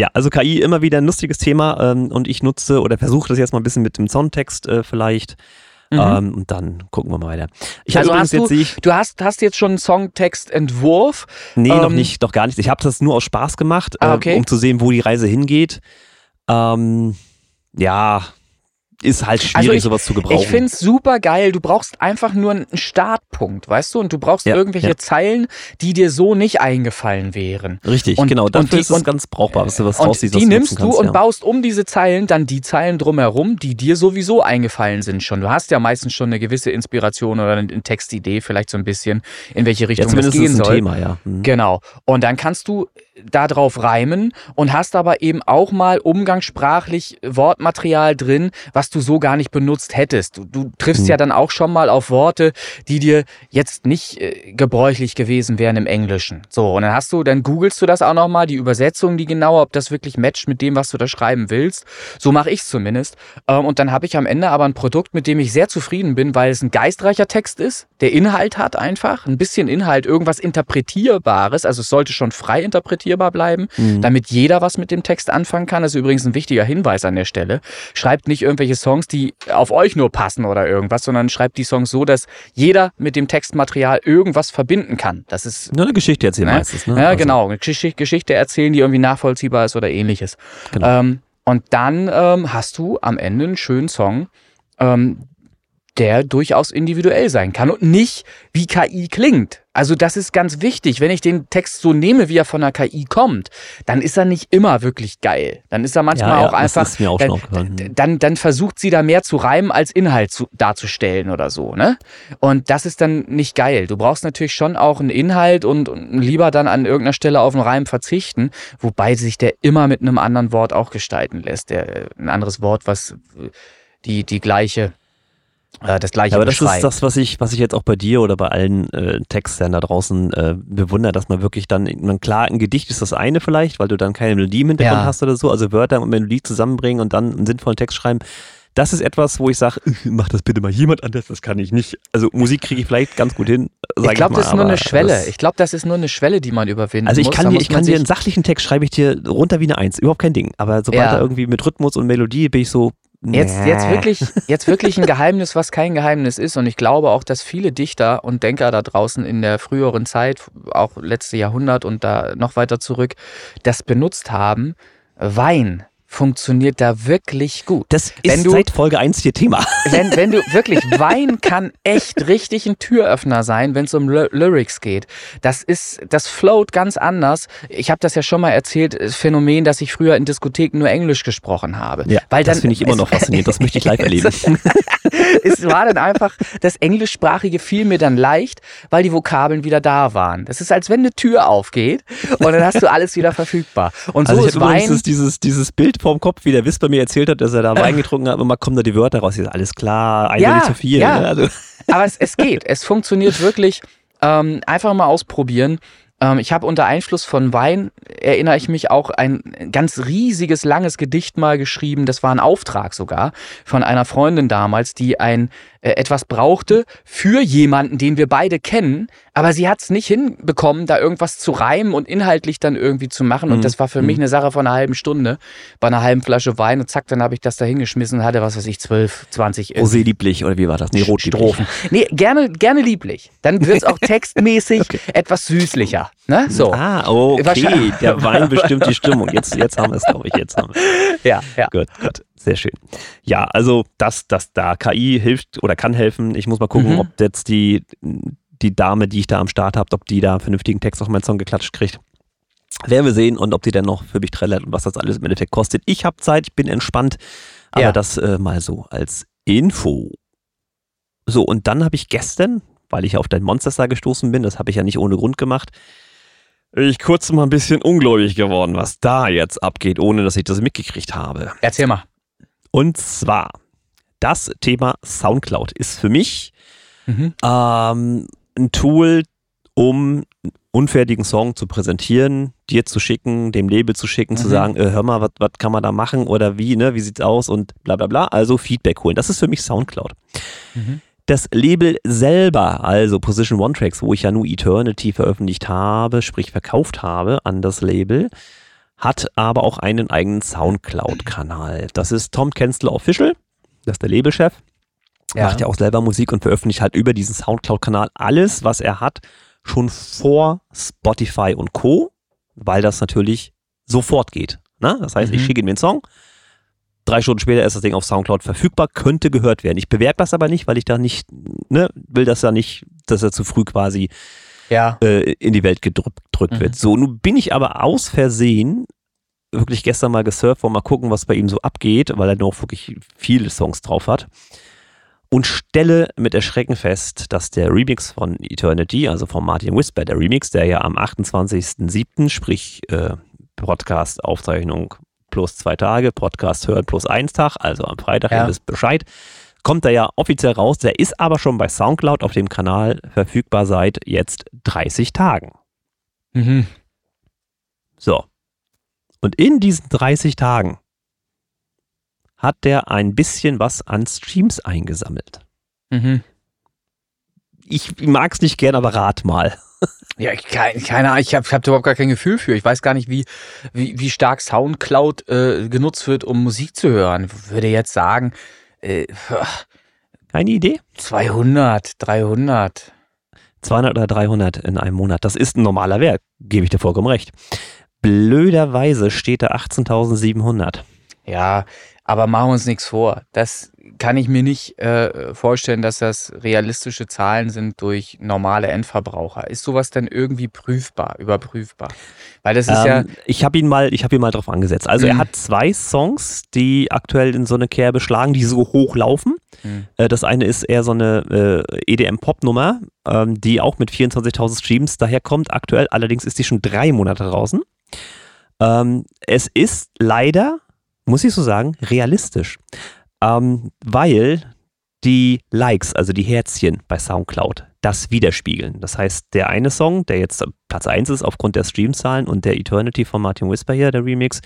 ja, also KI immer wieder ein lustiges Thema ähm, und ich nutze oder versuche das jetzt mal ein bisschen mit dem Songtext äh, vielleicht Mhm. Ähm, und dann gucken wir mal weiter. Ich also hast du, ich, du hast, hast jetzt schon einen Songtextentwurf? Nee, ähm, noch nicht, doch gar nicht. Ich habe das nur aus Spaß gemacht, ah, okay. äh, um zu sehen, wo die Reise hingeht. Ähm, ja, ist halt schwierig, also ich, sowas zu gebrauchen. Ich finde es super geil. Du brauchst einfach nur einen Startpunkt, weißt du? Und du brauchst ja, irgendwelche ja. Zeilen, die dir so nicht eingefallen wären. Richtig, und, genau. Dafür und die, ist es ganz brauchbar, was du was und Die nimmst du und ja. baust um diese Zeilen dann die Zeilen drumherum, die dir sowieso eingefallen sind schon. Du hast ja meistens schon eine gewisse Inspiration oder eine Textidee, vielleicht so ein bisschen, in welche Richtung ja, es gehen soll. Thema, ja. Mhm. Genau. Und dann kannst du darauf reimen und hast aber eben auch mal umgangssprachlich Wortmaterial drin, was du so gar nicht benutzt hättest. Du, du triffst mhm. ja dann auch schon mal auf Worte, die dir jetzt nicht äh, gebräuchlich gewesen wären im Englischen. So, und dann hast du, dann googelst du das auch nochmal, die Übersetzung, die genau, ob das wirklich matcht mit dem, was du da schreiben willst. So mache ich es zumindest. Ähm, und dann habe ich am Ende aber ein Produkt, mit dem ich sehr zufrieden bin, weil es ein geistreicher Text ist, der Inhalt hat einfach, ein bisschen Inhalt, irgendwas Interpretierbares, also es sollte schon frei interpretiert interpretierbar bleiben, mhm. damit jeder was mit dem Text anfangen kann. Das ist übrigens ein wichtiger Hinweis an der Stelle. Schreibt nicht irgendwelche Songs, die auf euch nur passen oder irgendwas, sondern schreibt die Songs so, dass jeder mit dem Textmaterial irgendwas verbinden kann. Das ist nur eine Geschichte erzählen ne? meistens. Ne? Ja, also. genau. Eine Geschichte erzählen, die irgendwie nachvollziehbar ist oder ähnliches. Genau. Ähm, und dann ähm, hast du am Ende einen schönen Song, ähm, der durchaus individuell sein kann und nicht wie KI klingt. Also das ist ganz wichtig. Wenn ich den Text so nehme, wie er von der KI kommt, dann ist er nicht immer wirklich geil. Dann ist er manchmal ja, ja, auch einfach. Das ist mir auch dann, schon dann, dann versucht sie da mehr zu reimen, als Inhalt zu, darzustellen oder so. Ne? Und das ist dann nicht geil. Du brauchst natürlich schon auch einen Inhalt und, und lieber dann an irgendeiner Stelle auf einen Reim verzichten, wobei sich der immer mit einem anderen Wort auch gestalten lässt. Der, ein anderes Wort, was die, die gleiche äh, das gleiche ja, Aber das ist das, was ich, was ich jetzt auch bei dir oder bei allen äh, Textern da draußen äh, bewundere, dass man wirklich dann, man, klar, ein Gedicht ist das eine vielleicht, weil du dann keine Melodie im Hintergrund ja. hast oder so, also Wörter und Melodie zusammenbringen und dann einen sinnvollen Text schreiben. Das ist etwas, wo ich sage, mach das bitte mal jemand anders, das kann ich nicht. Also Musik kriege ich vielleicht ganz gut hin. Ich glaube, das ist nur eine Schwelle. Ich glaube, das ist nur eine Schwelle, die man überwinden also ich muss. Kann dir, ich kann dir einen sachlichen Text schreibe ich dir runter wie eine Eins, überhaupt kein Ding. Aber sobald ja. er irgendwie mit Rhythmus und Melodie bin ich so, Jetzt, jetzt, wirklich, jetzt wirklich ein Geheimnis, was kein Geheimnis ist. Und ich glaube auch, dass viele Dichter und Denker da draußen in der früheren Zeit, auch letzte Jahrhundert und da noch weiter zurück, das benutzt haben. Wein funktioniert da wirklich gut. Das ist du, seit Folge 1 hier Thema. *laughs* Wenn, wenn du wirklich, *laughs* Wein kann echt richtig ein Türöffner sein, wenn es um L Lyrics geht. Das ist, das float ganz anders. Ich habe das ja schon mal erzählt, das Phänomen, dass ich früher in Diskotheken nur Englisch gesprochen habe. Ja, Weil das finde ich immer noch faszinierend. Das möchte ich live *laughs* erleben. es war dann einfach, das Englischsprachige fiel mir dann leicht, weil die Vokabeln wieder da waren. Das ist, als wenn eine Tür aufgeht und dann hast du alles wieder verfügbar. Und so also ist Wein. Dieses, dieses Bild vorm Kopf, wie der Wisper mir erzählt hat, dass er da Wein getrunken hat und immer kommen da die Wörter raus. Ist alles klar, eine ja, nicht zu viel. Ja. Ne? Also. *laughs* Aber es, es geht. Es funktioniert wirklich. Ähm, einfach mal ausprobieren. Ähm, ich habe unter Einfluss von Wein, erinnere ich mich auch, ein ganz riesiges, langes Gedicht mal geschrieben. Das war ein Auftrag sogar von einer Freundin damals, die ein äh, etwas brauchte für jemanden, den wir beide kennen, aber sie hat es nicht hinbekommen, da irgendwas zu reimen und inhaltlich dann irgendwie zu machen. Und mhm. das war für mhm. mich eine Sache von einer halben Stunde, bei einer halben Flasche Wein und zack, dann habe ich das da hingeschmissen und hatte, was weiß ich, zwölf, zwanzig. Rosé lieblich oder wie war das? Nee, rot Strophen. Nee, gerne, gerne lieblich. Dann wird es auch *laughs* textmäßig okay. etwas süßlicher. Ne? So. Ah, okay. Der Wein bestimmt die Stimmung. Jetzt, jetzt haben wir es, glaube ich. Jetzt haben wir Ja, ja. Gut, gut. Sehr schön. Ja, also das, das da KI hilft oder kann helfen. Ich muss mal gucken, mhm. ob jetzt die, die Dame, die ich da am Start habe, ob die da einen vernünftigen Text auf meinen Song geklatscht kriegt. Werden wir sehen und ob die dann noch für mich trällert und was das alles im Endeffekt kostet. Ich habe Zeit, ich bin entspannt, aber ja. das äh, mal so als Info. So, und dann habe ich gestern, weil ich auf dein Monster gestoßen bin, das habe ich ja nicht ohne Grund gemacht, ich kurz mal ein bisschen ungläubig geworden, was da jetzt abgeht, ohne dass ich das mitgekriegt habe. Erzähl mal. Und zwar, das Thema Soundcloud ist für mich mhm. ähm, ein Tool, um einen unfertigen Song zu präsentieren, dir zu schicken, dem Label zu schicken, mhm. zu sagen, äh, hör mal, was kann man da machen oder wie, ne, wie sieht's aus und bla bla bla. Also Feedback holen. Das ist für mich Soundcloud. Mhm. Das Label selber, also Position One Tracks, wo ich ja nur Eternity veröffentlicht habe, sprich verkauft habe an das Label, hat aber auch einen eigenen Soundcloud-Kanal. Das ist Tom Kensler Official, das ist der Labelchef. Ja. Macht ja auch selber Musik und veröffentlicht halt über diesen Soundcloud-Kanal alles, was er hat, schon vor Spotify und Co., weil das natürlich sofort geht. Ne? Das heißt, mhm. ich schicke ihm den Song, drei Stunden später ist das Ding auf Soundcloud verfügbar, könnte gehört werden. Ich bewerbe das aber nicht, weil ich da nicht, ne, will das ja nicht, dass er zu früh quasi ja. äh, in die Welt gedrückt mhm. wird. So, nun bin ich aber aus Versehen wirklich gestern mal gesurft, wollen mal gucken, was bei ihm so abgeht, weil er noch wirklich viele Songs drauf hat. Und stelle mit Erschrecken fest, dass der Remix von Eternity, also von Martin Whisper, der Remix, der ja am 28.07., sprich äh, Podcast-Aufzeichnung plus zwei Tage, Podcast hören plus eins Tag, also am Freitag, ja. ihr wisst Bescheid, kommt er ja offiziell raus. Der ist aber schon bei Soundcloud auf dem Kanal verfügbar seit jetzt 30 Tagen. Mhm. So. Und in diesen 30 Tagen hat der ein bisschen was an Streams eingesammelt. Mhm. Ich mag es nicht gern, aber rat mal. *laughs* Ja, ich, keine, Ahnung, ich habe hab überhaupt gar kein Gefühl für. Ich weiß gar nicht, wie, wie, wie stark Soundcloud äh, genutzt wird, um Musik zu hören. Ich würde jetzt sagen, äh, keine Idee? 200, 300. 200 oder 300 in einem Monat. Das ist ein normaler Wert, gebe ich dir vollkommen recht. Blöderweise steht da 18.700. Ja, aber machen wir uns nichts vor. Das kann ich mir nicht äh, vorstellen, dass das realistische Zahlen sind durch normale Endverbraucher. Ist sowas denn irgendwie prüfbar, überprüfbar? Weil das ist ähm, ja. Ich habe ihn mal, ich habe ihn mal drauf angesetzt. Also mhm. er hat zwei Songs, die aktuell in so eine Kerbe schlagen, die so hoch laufen. Mhm. Äh, das eine ist eher so eine äh, EDM-Pop-Nummer, ähm, die auch mit 24.000 Streams daherkommt. Aktuell allerdings ist die schon drei Monate draußen. Ähm, es ist leider muss ich so sagen, realistisch. Ähm, weil die Likes, also die Herzchen bei Soundcloud, das widerspiegeln. Das heißt, der eine Song, der jetzt Platz 1 ist aufgrund der Streamzahlen und der Eternity von Martin Whisper hier, der Remix,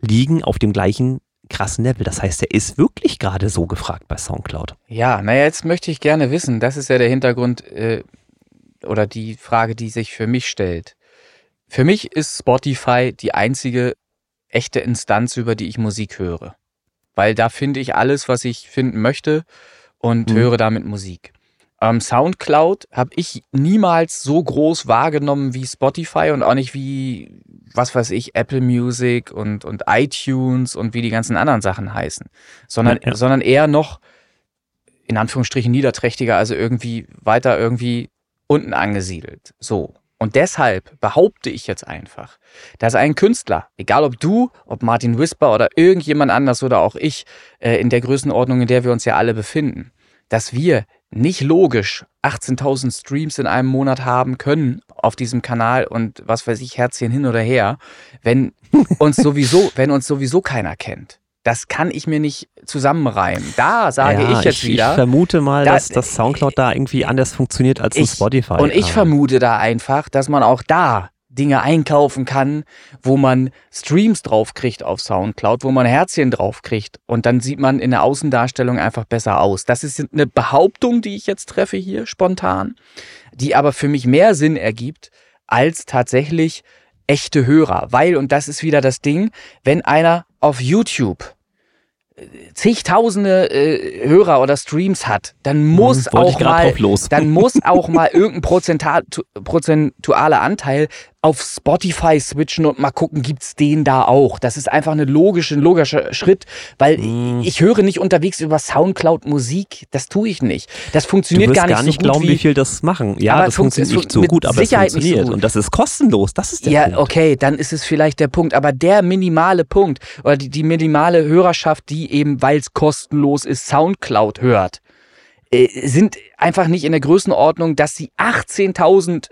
liegen auf dem gleichen krassen Level. Das heißt, er ist wirklich gerade so gefragt bei Soundcloud. Ja, naja, jetzt möchte ich gerne wissen, das ist ja der Hintergrund äh, oder die Frage, die sich für mich stellt. Für mich ist Spotify die einzige echte Instanz, über die ich Musik höre. Weil da finde ich alles, was ich finden möchte und mhm. höre damit Musik. Ähm, Soundcloud habe ich niemals so groß wahrgenommen wie Spotify und auch nicht wie, was weiß ich, Apple Music und, und iTunes und wie die ganzen anderen Sachen heißen, sondern, ja, ja. sondern eher noch in Anführungsstrichen niederträchtiger, also irgendwie weiter irgendwie unten angesiedelt. So. Und deshalb behaupte ich jetzt einfach, dass ein Künstler, egal ob du, ob Martin Whisper oder irgendjemand anders oder auch ich, äh, in der Größenordnung, in der wir uns ja alle befinden, dass wir nicht logisch 18.000 Streams in einem Monat haben können auf diesem Kanal und was weiß ich, Herzchen hin oder her, wenn uns sowieso, *laughs* wenn uns sowieso keiner kennt. Das kann ich mir nicht zusammenreimen. Da sage ja, ich jetzt ich, wieder. Ich vermute mal, da, dass das Soundcloud da irgendwie anders funktioniert als ich, Spotify. Und ich vermute da einfach, dass man auch da Dinge einkaufen kann, wo man Streams draufkriegt auf Soundcloud, wo man Herzchen draufkriegt und dann sieht man in der Außendarstellung einfach besser aus. Das ist eine Behauptung, die ich jetzt treffe hier spontan, die aber für mich mehr Sinn ergibt als tatsächlich echte Hörer, weil und das ist wieder das Ding, wenn einer auf YouTube zigtausende äh, Hörer oder Streams hat, dann hm, muss hm, auch mal, dann muss *laughs* auch mal irgendein prozentualer Anteil auf Spotify switchen und mal gucken, gibt's den da auch. Das ist einfach eine logische, ein logischer Schritt, weil mm. ich höre nicht unterwegs über Soundcloud Musik. Das tue ich nicht. Das funktioniert gar nicht gar nicht so glauben, wie, wie viel das machen. Ja, aber das funktioniert nicht so gut, aber Sicherheit es funktioniert so und das ist kostenlos. Das ist der ja, Punkt. okay, dann ist es vielleicht der Punkt, aber der minimale Punkt oder die, die minimale Hörerschaft, die eben, weil es kostenlos ist, Soundcloud hört, äh, sind einfach nicht in der Größenordnung, dass sie 18.000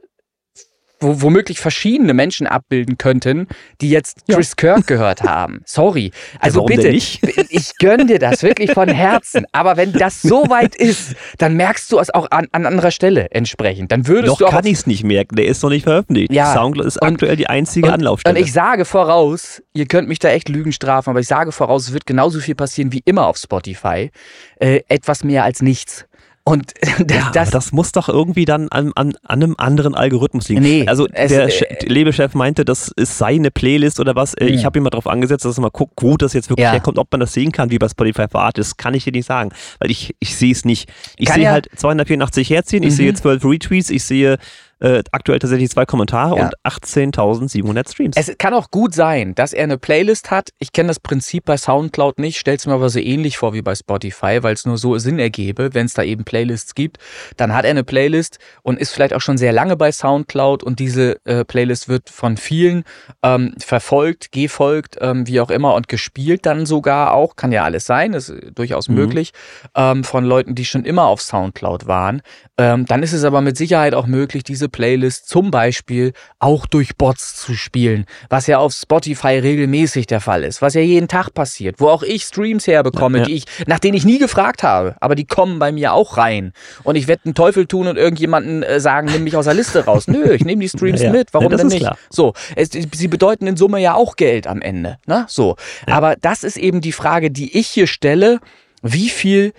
wo, womöglich verschiedene Menschen abbilden könnten, die jetzt Chris ja. Kirk gehört haben. Sorry. Also ja, bitte, *laughs* ich gönne dir das wirklich von Herzen. Aber wenn das so weit ist, dann merkst du es auch an, an anderer Stelle entsprechend. Dann würdest noch du auch kann ich es nicht merken. Der ist noch nicht veröffentlicht. Ja. Soundcloud ist und, aktuell die einzige und, Anlaufstelle. Und ich sage voraus, ihr könnt mich da echt Lügen strafen, aber ich sage voraus, es wird genauso viel passieren wie immer auf Spotify. Äh, etwas mehr als nichts. Und *laughs* ja, das, das muss doch irgendwie dann an, an, an einem anderen Algorithmus liegen. Nee, also der äh, Labelchef meinte, das ist seine Playlist oder was. Mh. Ich hm. habe ihn mal darauf angesetzt, dass er mal guckt, wo das jetzt wirklich ja. herkommt, ob man das sehen kann, wie bei Spotify für Artists, kann ich dir nicht sagen, weil ich, ich sehe es nicht. Ich sehe ja. halt 284 Herzchen, ich mhm. sehe 12 Retweets, ich sehe äh, aktuell tatsächlich zwei Kommentare ja. und 18.700 Streams. Es kann auch gut sein, dass er eine Playlist hat. Ich kenne das Prinzip bei Soundcloud nicht, stell's mir aber so ähnlich vor wie bei Spotify, weil es nur so Sinn ergebe, wenn es da eben Playlists gibt. Dann hat er eine Playlist und ist vielleicht auch schon sehr lange bei Soundcloud und diese äh, Playlist wird von vielen ähm, verfolgt, gefolgt, ähm, wie auch immer und gespielt dann sogar auch. Kann ja alles sein, ist durchaus mhm. möglich, ähm, von Leuten, die schon immer auf Soundcloud waren. Ähm, dann ist es aber mit Sicherheit auch möglich, diese Playlist zum Beispiel auch durch Bots zu spielen, was ja auf Spotify regelmäßig der Fall ist, was ja jeden Tag passiert, wo auch ich Streams herbekomme, ja, ja. die ich, nach denen ich nie gefragt habe, aber die kommen bei mir auch rein. Und ich werde einen Teufel tun und irgendjemanden äh, sagen, nimm mich aus der Liste raus. Nö, ich nehme die *laughs* Streams ja, mit. Warum denn nicht? Klar. So, es, sie bedeuten in Summe ja auch Geld am Ende. Ne? So. Aber das ist eben die Frage, die ich hier stelle. Wie viel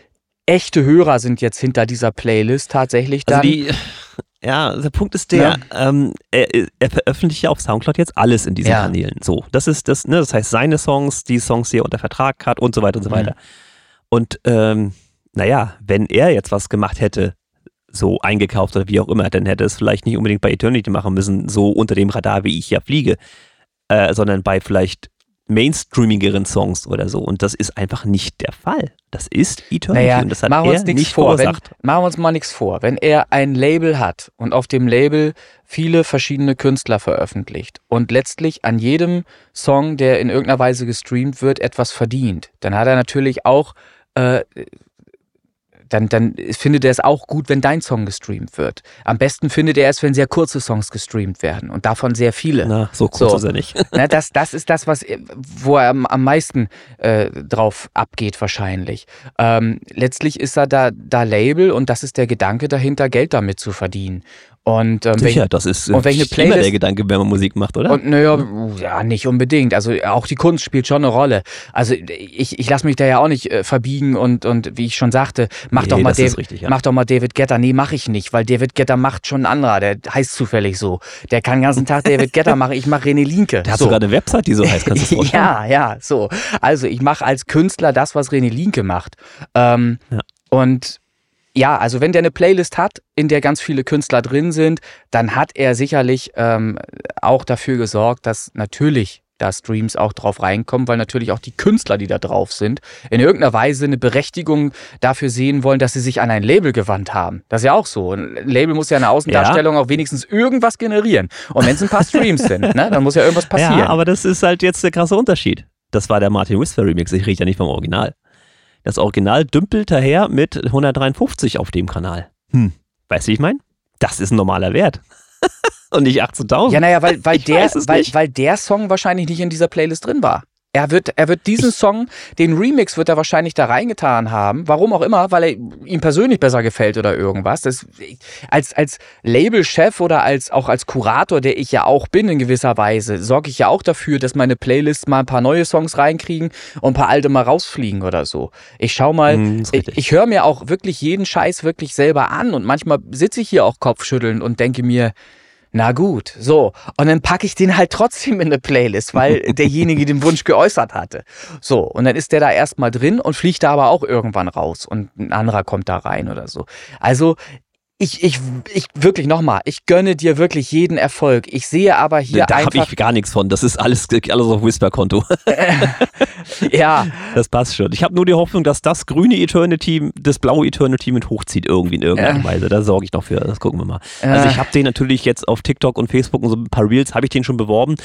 echte Hörer sind jetzt hinter dieser Playlist tatsächlich also dann? Also die, ja, der Punkt ist der, ja. ähm, er, er, veröffentlicht ja auf Soundcloud jetzt alles in diesen ja. Kanälen. So, das ist das, ne, das heißt seine Songs, die Songs, die er unter Vertrag hat und so weiter und so mhm. weiter. Und ähm, naja, wenn er jetzt was gemacht hätte, so eingekauft oder wie auch immer, dann hätte es vielleicht nicht unbedingt bei Eternity machen müssen, so unter dem Radar, wie ich ja fliege, äh, sondern bei vielleicht mainstreamigeren Songs oder so. Und das ist einfach nicht der Fall. Das ist Eternity naja, und das hat machen wir uns er nicht vor. Wenn, machen wir uns mal nichts vor. Wenn er ein Label hat und auf dem Label viele verschiedene Künstler veröffentlicht und letztlich an jedem Song, der in irgendeiner Weise gestreamt wird, etwas verdient, dann hat er natürlich auch äh, dann, dann findet er es auch gut, wenn dein Song gestreamt wird. Am besten findet er es, wenn sehr kurze Songs gestreamt werden und davon sehr viele. Na, so kurz so. ist er nicht. Na, das, das ist das, was, wo er am, am meisten äh, drauf abgeht wahrscheinlich. Ähm, letztlich ist er da, da Label und das ist der Gedanke dahinter, Geld damit zu verdienen. Und, ähm, Sicher, das ist und welche Playlist, immer der Gedanke, wenn man Musik macht, oder? Und naja, ja, nicht unbedingt. Also auch die Kunst spielt schon eine Rolle. Also ich, ich lasse mich da ja auch nicht äh, verbiegen und, und wie ich schon sagte, mach, nee, doch mal David, richtig, ja. mach doch mal David Getter. Nee, mache ich nicht, weil David Getter macht schon ein anderer. Der heißt zufällig so. Der kann den ganzen Tag David Getter machen. Ich mache René Linke. Der hat so. sogar eine Website, die so heißt. Kannst du *laughs* vorstellen? ja, ja, so. Also ich mache als Künstler das, was René Linke macht. Ähm, ja. Und ja, also wenn der eine Playlist hat, in der ganz viele Künstler drin sind, dann hat er sicherlich ähm, auch dafür gesorgt, dass natürlich da Streams auch drauf reinkommen, weil natürlich auch die Künstler, die da drauf sind, in irgendeiner Weise eine Berechtigung dafür sehen wollen, dass sie sich an ein Label gewandt haben. Das ist ja auch so. Ein Label muss ja eine Außendarstellung ja. auch wenigstens irgendwas generieren. Und wenn es ein paar Streams sind, ne, dann muss ja irgendwas *laughs* passieren. Ja, aber das ist halt jetzt der krasse Unterschied. Das war der Martin Whisper Remix. Ich rede ja nicht vom Original. Das Original dümpelt daher mit 153 auf dem Kanal. Hm, weißt du, wie ich meine? Das ist ein normaler Wert. *laughs* Und nicht 18.000. Ja, naja, weil, weil, *laughs* der, weil, weil der Song wahrscheinlich nicht in dieser Playlist drin war. Er wird, er wird diesen Song, den Remix wird er wahrscheinlich da reingetan haben. Warum auch immer, weil er ihm persönlich besser gefällt oder irgendwas. Das, als, als Labelchef oder als, auch als Kurator, der ich ja auch bin in gewisser Weise, sorge ich ja auch dafür, dass meine Playlists mal ein paar neue Songs reinkriegen und ein paar alte mal rausfliegen oder so. Ich schau mal, mm, ich, ich höre mir auch wirklich jeden Scheiß wirklich selber an und manchmal sitze ich hier auch kopfschütteln und denke mir, na gut, so. Und dann packe ich den halt trotzdem in eine Playlist, weil *laughs* derjenige den Wunsch geäußert hatte. So, und dann ist der da erstmal drin und fliegt da aber auch irgendwann raus und ein anderer kommt da rein oder so. Also ich, ich, ich wirklich nochmal, ich gönne dir wirklich jeden Erfolg. Ich sehe aber hier da habe ich gar nichts von. Das ist alles, alles auf Whisper-Konto. *laughs* ja. Das passt schon. Ich habe nur die Hoffnung, dass das grüne Eternity das blaue Eternity mit hochzieht irgendwie in irgendeiner ja. Weise. Da sorge ich noch für. Das gucken wir mal. Ja. Also ich habe den natürlich jetzt auf TikTok und Facebook und so ein paar Reels habe ich den schon beworben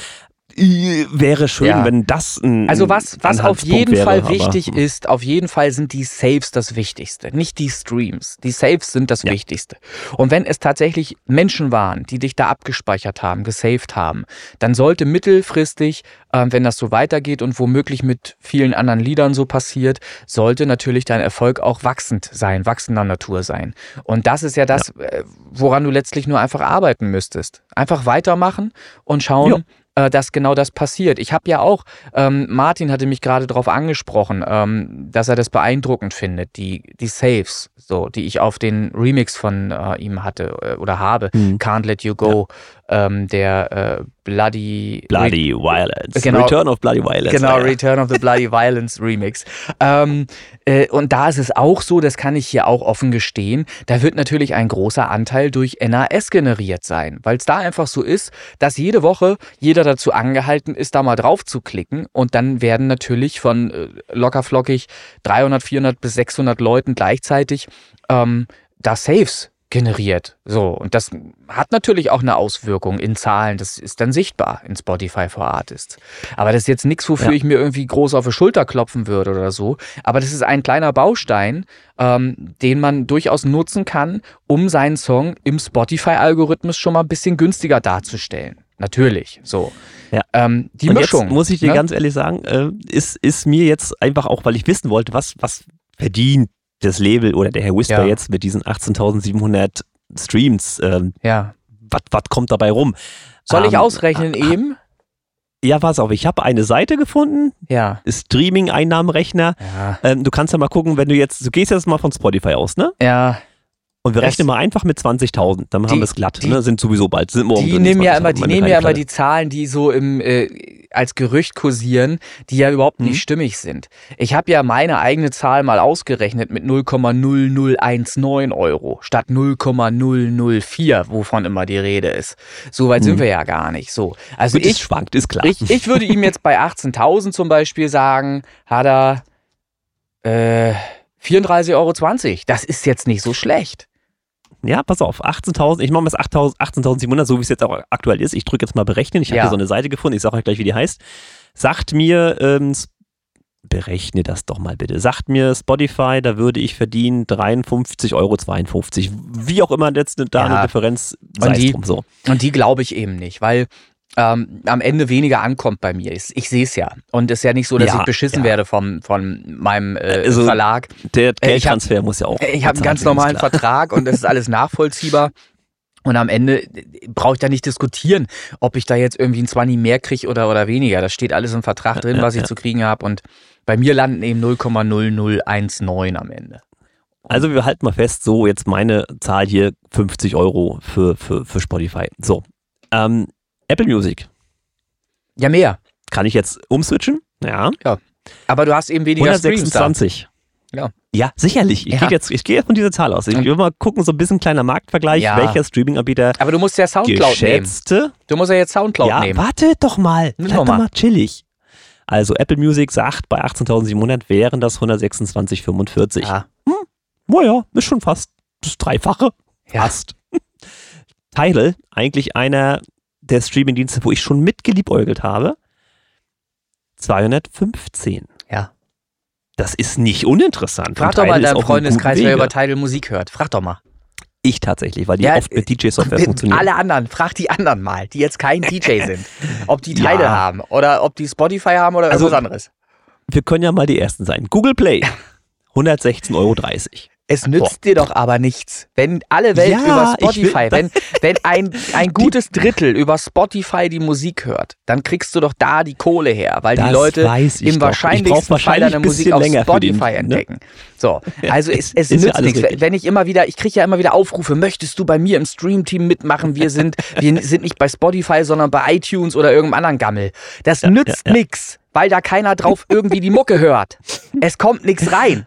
wäre schön, ja. wenn das ein Also was, was auf jeden wäre, Fall wichtig ist, auf jeden Fall sind die Saves das Wichtigste, nicht die Streams. Die Saves sind das ja. Wichtigste. Und wenn es tatsächlich Menschen waren, die dich da abgespeichert haben, gesaved haben, dann sollte mittelfristig, äh, wenn das so weitergeht und womöglich mit vielen anderen Liedern so passiert, sollte natürlich dein Erfolg auch wachsend sein, wachsender Natur sein. Und das ist ja das, ja. Äh, woran du letztlich nur einfach arbeiten müsstest. Einfach weitermachen und schauen, äh, dass genau das passiert. Ich habe ja auch, ähm, Martin hatte mich gerade darauf angesprochen, ähm, dass er das beeindruckend findet, die, die Saves, so, die ich auf den Remix von äh, ihm hatte äh, oder habe, mhm. Can't Let You Go. Ähm, der äh, Bloody Bloody Re Violence. Genau, Return of Bloody Violence. Genau, ja. Return of the Bloody *laughs* Violence Remix. Ähm, äh, und da ist es auch so, das kann ich hier auch offen gestehen, da wird natürlich ein großer Anteil durch NAS generiert sein, weil es da einfach so ist, dass jede Woche jeder dazu angehalten ist, da mal drauf zu klicken und dann werden natürlich von äh, lockerflockig 300, 400 bis 600 Leuten gleichzeitig ähm, da Saves generiert. So, und das hat natürlich auch eine Auswirkung in Zahlen. Das ist dann sichtbar in Spotify for Artists. Aber das ist jetzt nichts, wofür ja. ich mir irgendwie groß auf die Schulter klopfen würde oder so. Aber das ist ein kleiner Baustein, ähm, den man durchaus nutzen kann, um seinen Song im Spotify-Algorithmus schon mal ein bisschen günstiger darzustellen. Natürlich, so. Ja. Ähm, die und Mischung. Jetzt muss ich dir ne? ganz ehrlich sagen, äh, ist, ist mir jetzt einfach auch, weil ich wissen wollte, was, was verdient das Label oder der Herr Whisper ja. jetzt mit diesen 18.700 Streams, ähm, ja. was kommt dabei rum? Soll ich ähm, ausrechnen äh, eben? Ja, pass auf, ich habe eine Seite gefunden. Ja. Streaming-Einnahmenrechner. Ja. Ähm, du kannst ja mal gucken, wenn du jetzt, du gehst jetzt mal von Spotify aus, ne? Ja. Und wir rechnen mal einfach mit 20.000, dann die, haben wir es glatt. Die, ne? Sind sowieso bald, sind morgen Die nehmen ja immer, die nehmen ja immer die Zahlen, die so im äh, als Gerücht kursieren, die ja überhaupt nicht mhm. stimmig sind. Ich habe ja meine eigene Zahl mal ausgerechnet mit 0,0019 Euro statt 0,004, wovon immer die Rede ist. So weit mhm. sind wir ja gar nicht. So, also Gut, ich schwankt, ist klar. Ich, ich würde ihm jetzt bei 18.000 zum Beispiel sagen, hat er äh, 34,20 Euro. Das ist jetzt nicht so schlecht. Ja, pass auf, 18.000, ich mache mal 18.700, so wie es jetzt auch aktuell ist. Ich drücke jetzt mal berechnen. Ich habe ja. hier so eine Seite gefunden, ich sage euch gleich, wie die heißt. Sagt mir, ähm, berechne das doch mal bitte. Sagt mir Spotify, da würde ich verdienen 53,52 Euro. Wie auch immer jetzt da ja. eine Differenz sei und die, drum so. Und die glaube ich eben nicht, weil ähm, am Ende weniger ankommt bei mir. Ich, ich sehe es ja. Und es ist ja nicht so, dass ja, ich beschissen ja. werde vom, von meinem äh, also Verlag. Der äh, Geldtransfer hab, muss ja auch. Ich habe einen ganz normalen Vertrag und das ist alles *laughs* nachvollziehbar. Und am Ende brauche ich da nicht diskutieren, ob ich da jetzt irgendwie ein 20 mehr kriege oder, oder weniger. Das steht alles im Vertrag drin, was ich zu kriegen habe. Und bei mir landen eben 0,0019 am Ende. Also wir halten mal fest, so jetzt meine Zahl hier 50 Euro für, für, für Spotify. So. Ähm, Apple Music. Ja, mehr. Kann ich jetzt umswitchen? Ja. Ja. Aber du hast eben weniger 126. Ja. Ja, sicherlich. Ich ja. gehe jetzt, ich gehe von dieser Zahl aus. Ich will mal gucken, so ein bisschen kleiner Marktvergleich, ja. welcher Streaming-Anbieter. Aber du musst ja Soundcloud geschätzte, nehmen. Du musst ja jetzt Soundcloud ja, nehmen. Warte doch mal. Bleib doch mal. mal chillig. Also Apple Music sagt, bei 18.700 wären das 126,45. Ja. Hm, naja, ist schon fast das Dreifache. Fast. Tidal, eigentlich einer der Streamingdienste, wo ich schon mitgeliebäugelt habe, 215. Ja. Das ist nicht uninteressant. Frag doch mal deinen Freundeskreis, wer über Tidal Musik hört. Frag doch mal. Ich tatsächlich, weil die Ja, oft mit DJ-Software funktionieren. Alle anderen, frag die anderen mal, die jetzt kein DJ *laughs* sind, ob die Teile Ja. haben oder ob die Spotify haben oder Also- irgendwas anderes. Wir können ja mal die ersten sein. Google Play, *laughs* 116,30 Euro. Es nützt dir doch aber nichts, wenn alle Welt Ja, über Spotify, wenn, wenn ein, ein *laughs* gutes Drittel über Spotify die Musik hört, dann kriegst du doch da die Kohle her, weil die Das Leute weiß ich im doch. Wahrscheinlichsten Fall wahrscheinlich deine ein Musik auf für den, Spotify ne? entdecken. So, also es, es ja nützt alles nichts. richtig. Wenn ich immer wieder, ich kriege ja immer wieder Aufrufe, möchtest du bei mir im Stream-Team mitmachen? Wir sind, wir sind nicht bei Spotify, sondern bei iTunes oder irgendeinem anderen Gammel. Das nützt ja, ja. nix, weil da keiner drauf irgendwie die Mucke hört. Es kommt nichts rein.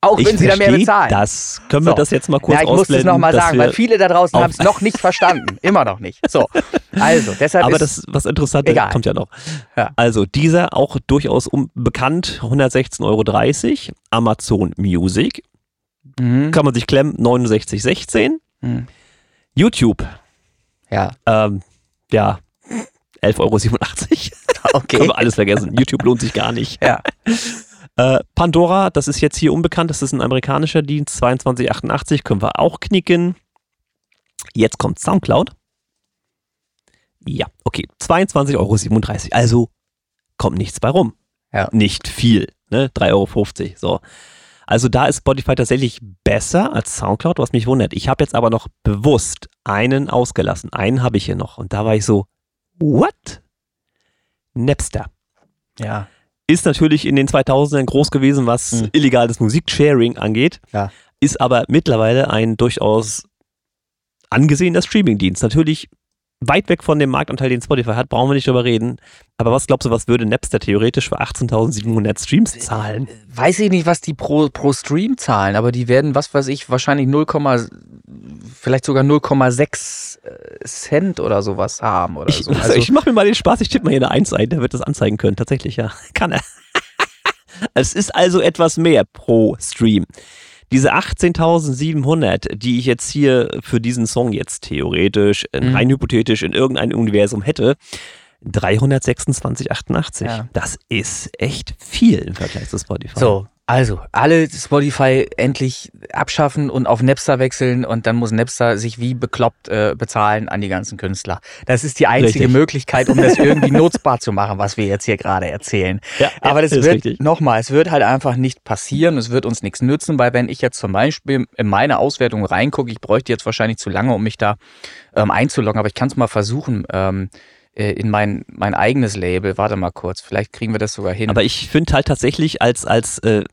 Auch Ich wenn sie da mehr bezahlen. das. Können wir So. das jetzt mal kurz ja, ich muss es nochmal sagen, weil viele da draußen haben es noch nicht verstanden. *laughs* Immer noch nicht. So, also, deshalb Aber ist, das, was Interessantes egal. kommt ja noch. Ja. Also dieser auch durchaus bekannt, 116,30 Euro. Amazon Music, Mhm. kann man sich klemmen, 69,16. Mhm. YouTube, ja, ähm, ja, 11,87 Euro. *laughs* okay. Können wir alles vergessen. YouTube lohnt sich gar nicht. Ja. *laughs* Äh, Pandora, das ist jetzt hier unbekannt, das ist ein amerikanischer Dienst, 22,88, können wir auch knicken. Jetzt kommt Soundcloud. Ja, okay, 22,37 Euro. Also kommt nichts bei rum. Ja. Nicht viel, ne? 3,50 Euro. So. Also da ist Spotify tatsächlich besser als Soundcloud, was mich wundert. Ich habe jetzt aber noch bewusst einen ausgelassen. Einen habe ich hier noch. Und da war ich so, what? Napster Ja. Ist natürlich in den 2000ern groß gewesen, was Mhm. illegales Musiksharing angeht, Ja. ist aber mittlerweile ein durchaus angesehener Streamingdienst. Natürlich weit weg von dem Marktanteil, den Spotify hat, brauchen wir nicht drüber reden. Aber was glaubst du, was würde Napster theoretisch für 18.700 Streams zahlen? Weiß ich nicht, was die pro, pro Stream zahlen, aber die werden, was weiß ich, wahrscheinlich 0, vielleicht sogar 0,6 äh, Cent oder sowas haben oder Ich, so. Also, ich mache mir mal den Spaß, ich tippe mal hier eine 1 ein, der wird das anzeigen können. Tatsächlich, ja. *laughs* Kann er. *laughs* es ist also etwas mehr pro Stream. Diese 18.700, die ich jetzt hier für diesen Song jetzt theoretisch, äh, Mhm. rein hypothetisch in irgendeinem Universum hätte, 326,88. Ja. Das ist echt viel im Vergleich zu Spotify. so, also, alle Spotify endlich abschaffen und auf Napster wechseln und dann muss Napster sich wie bekloppt äh, bezahlen an die ganzen Künstler. Das ist die einzige Richtig. Möglichkeit, um das irgendwie nutzbar zu machen, was wir jetzt hier gerade erzählen. Ja, Aber das wird, nochmal, es wird halt einfach nicht passieren, es wird uns nichts nützen, weil wenn ich jetzt zum Beispiel in meine Auswertung reingucke, ich bräuchte jetzt wahrscheinlich zu lange, um mich da ähm, einzuloggen, aber ich kann es mal versuchen, ähm, äh, in mein, mein eigenes Label. Warte mal kurz, vielleicht kriegen wir das sogar hin. Aber ich finde halt tatsächlich als, als äh,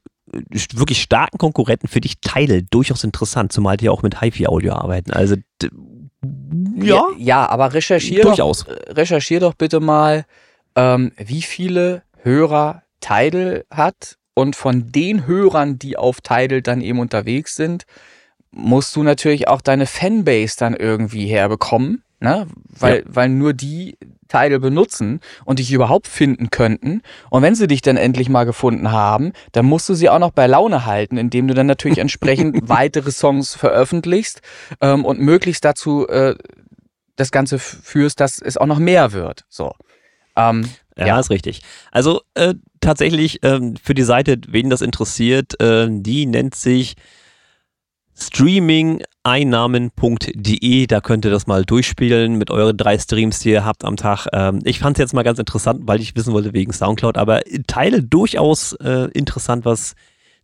wirklich starken Konkurrenten für dich Teile durchaus interessant, zumal die auch mit HiFi-Audio arbeiten. Also ja, ja, aber recherchier doch, durchaus. recherchier doch bitte mal, ähm, wie viele Hörer Tidal hat und von den Hörern, die auf Tidal dann eben unterwegs sind, musst du natürlich auch deine Fanbase dann irgendwie herbekommen, ne? Weil, Ja. weil nur die Tidal benutzen und dich überhaupt finden könnten. Und wenn sie dich dann endlich mal gefunden haben, dann musst du sie auch noch bei Laune halten, indem du dann natürlich entsprechend *laughs* weitere Songs veröffentlichst ähm, und möglichst dazu äh, das Ganze führst, dass es auch noch mehr wird. So. Ähm, Ja, Ja. ist richtig. Also äh, tatsächlich ähm, für die Seite, wen das interessiert, äh, die nennt sich streamingeinnahmen.de. Da könnt ihr das mal durchspielen mit euren drei Streams, die ihr habt am Tag. Ähm, ich fand es jetzt mal ganz interessant, weil ich wissen wollte wegen Soundcloud, aber Teile durchaus äh, interessant, was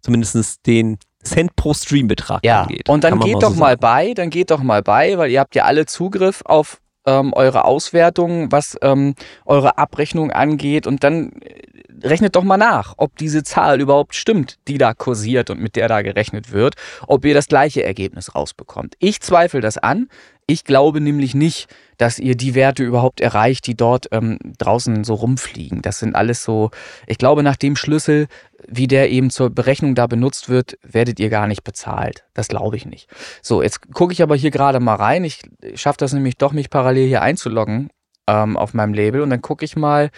zumindest den Cent pro Streambetrag ja, angeht. und dann geht mal doch so mal bei, dann geht doch mal bei, weil ihr habt ja alle Zugriff auf ähm, eure Auswertungen, was ähm, eure Abrechnung angeht und dann äh, rechnet doch mal nach, ob diese Zahl überhaupt stimmt, die da kursiert und mit der da gerechnet wird, ob ihr das gleiche Ergebnis rausbekommt. Ich zweifle das an. Ich glaube nämlich nicht, dass ihr die Werte überhaupt erreicht, die dort ähm, draußen so rumfliegen. Das sind alles so, ich glaube, nach dem Schlüssel, wie der eben zur Berechnung da benutzt wird, werdet ihr gar nicht bezahlt. Das glaube ich nicht. So, jetzt gucke ich aber hier gerade mal rein. Ich schaffe das nämlich doch, mich parallel hier einzuloggen ähm, auf meinem Label und dann gucke ich mal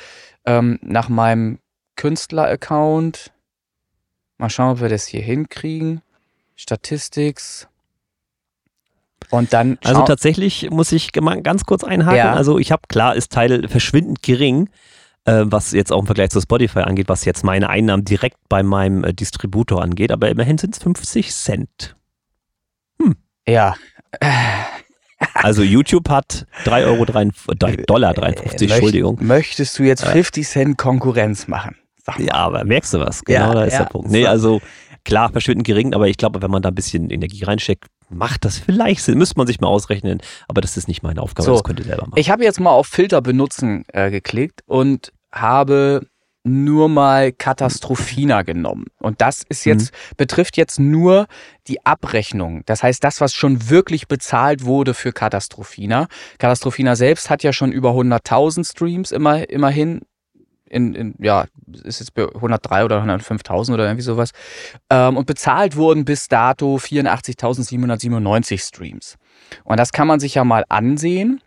ähm, nach meinem Künstler-Account. Mal schauen, ob wir das hier hinkriegen. Statistics. Und dann Also tatsächlich muss ich ganz kurz einhaken. Ja. Also ich habe klar, ist Teil verschwindend gering, äh, was jetzt auch im Vergleich zu Spotify angeht, was jetzt meine Einnahmen direkt bei meinem äh, Distributor angeht. Aber immerhin sind es 50 Cent. Ja, Also YouTube hat 3 Euro, 3, Dollar 53, äh, Entschuldigung. Möchtest du jetzt 50 Cent Konkurrenz machen? Ja, aber merkst du was? Genau, ja, da ist ja, der Punkt. Nee, also klar, verschwindend gering, aber ich glaube, wenn man da ein bisschen Energie reinsteckt, macht das vielleicht Sinn. Müsste man sich mal ausrechnen, aber das ist nicht meine Aufgabe, so, das könnt ihr selber machen. Ich habe jetzt mal auf Filter benutzen äh, geklickt und habe nur mal Katastrophina genommen. Und das ist jetzt, mhm. betrifft jetzt nur die Abrechnung. Das heißt, das, was schon wirklich bezahlt wurde für Katastrophina. Katastrophina selbst hat ja schon über 100.000 Streams immer, immerhin. In, in, ja, ist jetzt bei 103 oder 105.000 oder irgendwie sowas. Ähm, und bezahlt wurden bis dato 84.797 Streams. Und das kann man sich ja mal ansehen.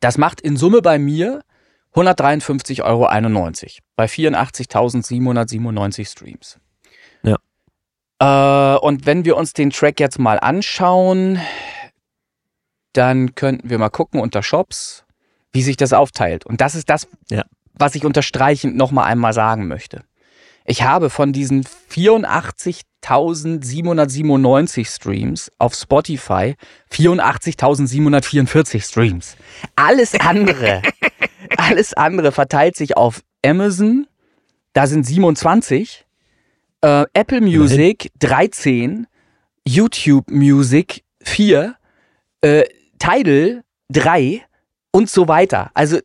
Das macht in Summe bei mir 153,91 Euro bei 84.797 Streams. Ja. Äh, und wenn wir uns den Track jetzt mal anschauen, dann könnten wir mal gucken unter Shops, wie sich das aufteilt. Und das ist das, ja. Was ich unterstreichend nochmal einmal sagen möchte. Ich habe von diesen 84.797 Streams auf Spotify 84.744 Streams. Alles andere *laughs* Alles andere verteilt sich auf Amazon, da sind 27, äh, Apple Music 13, YouTube Music 4, äh, Tidal 3 und so weiter. Also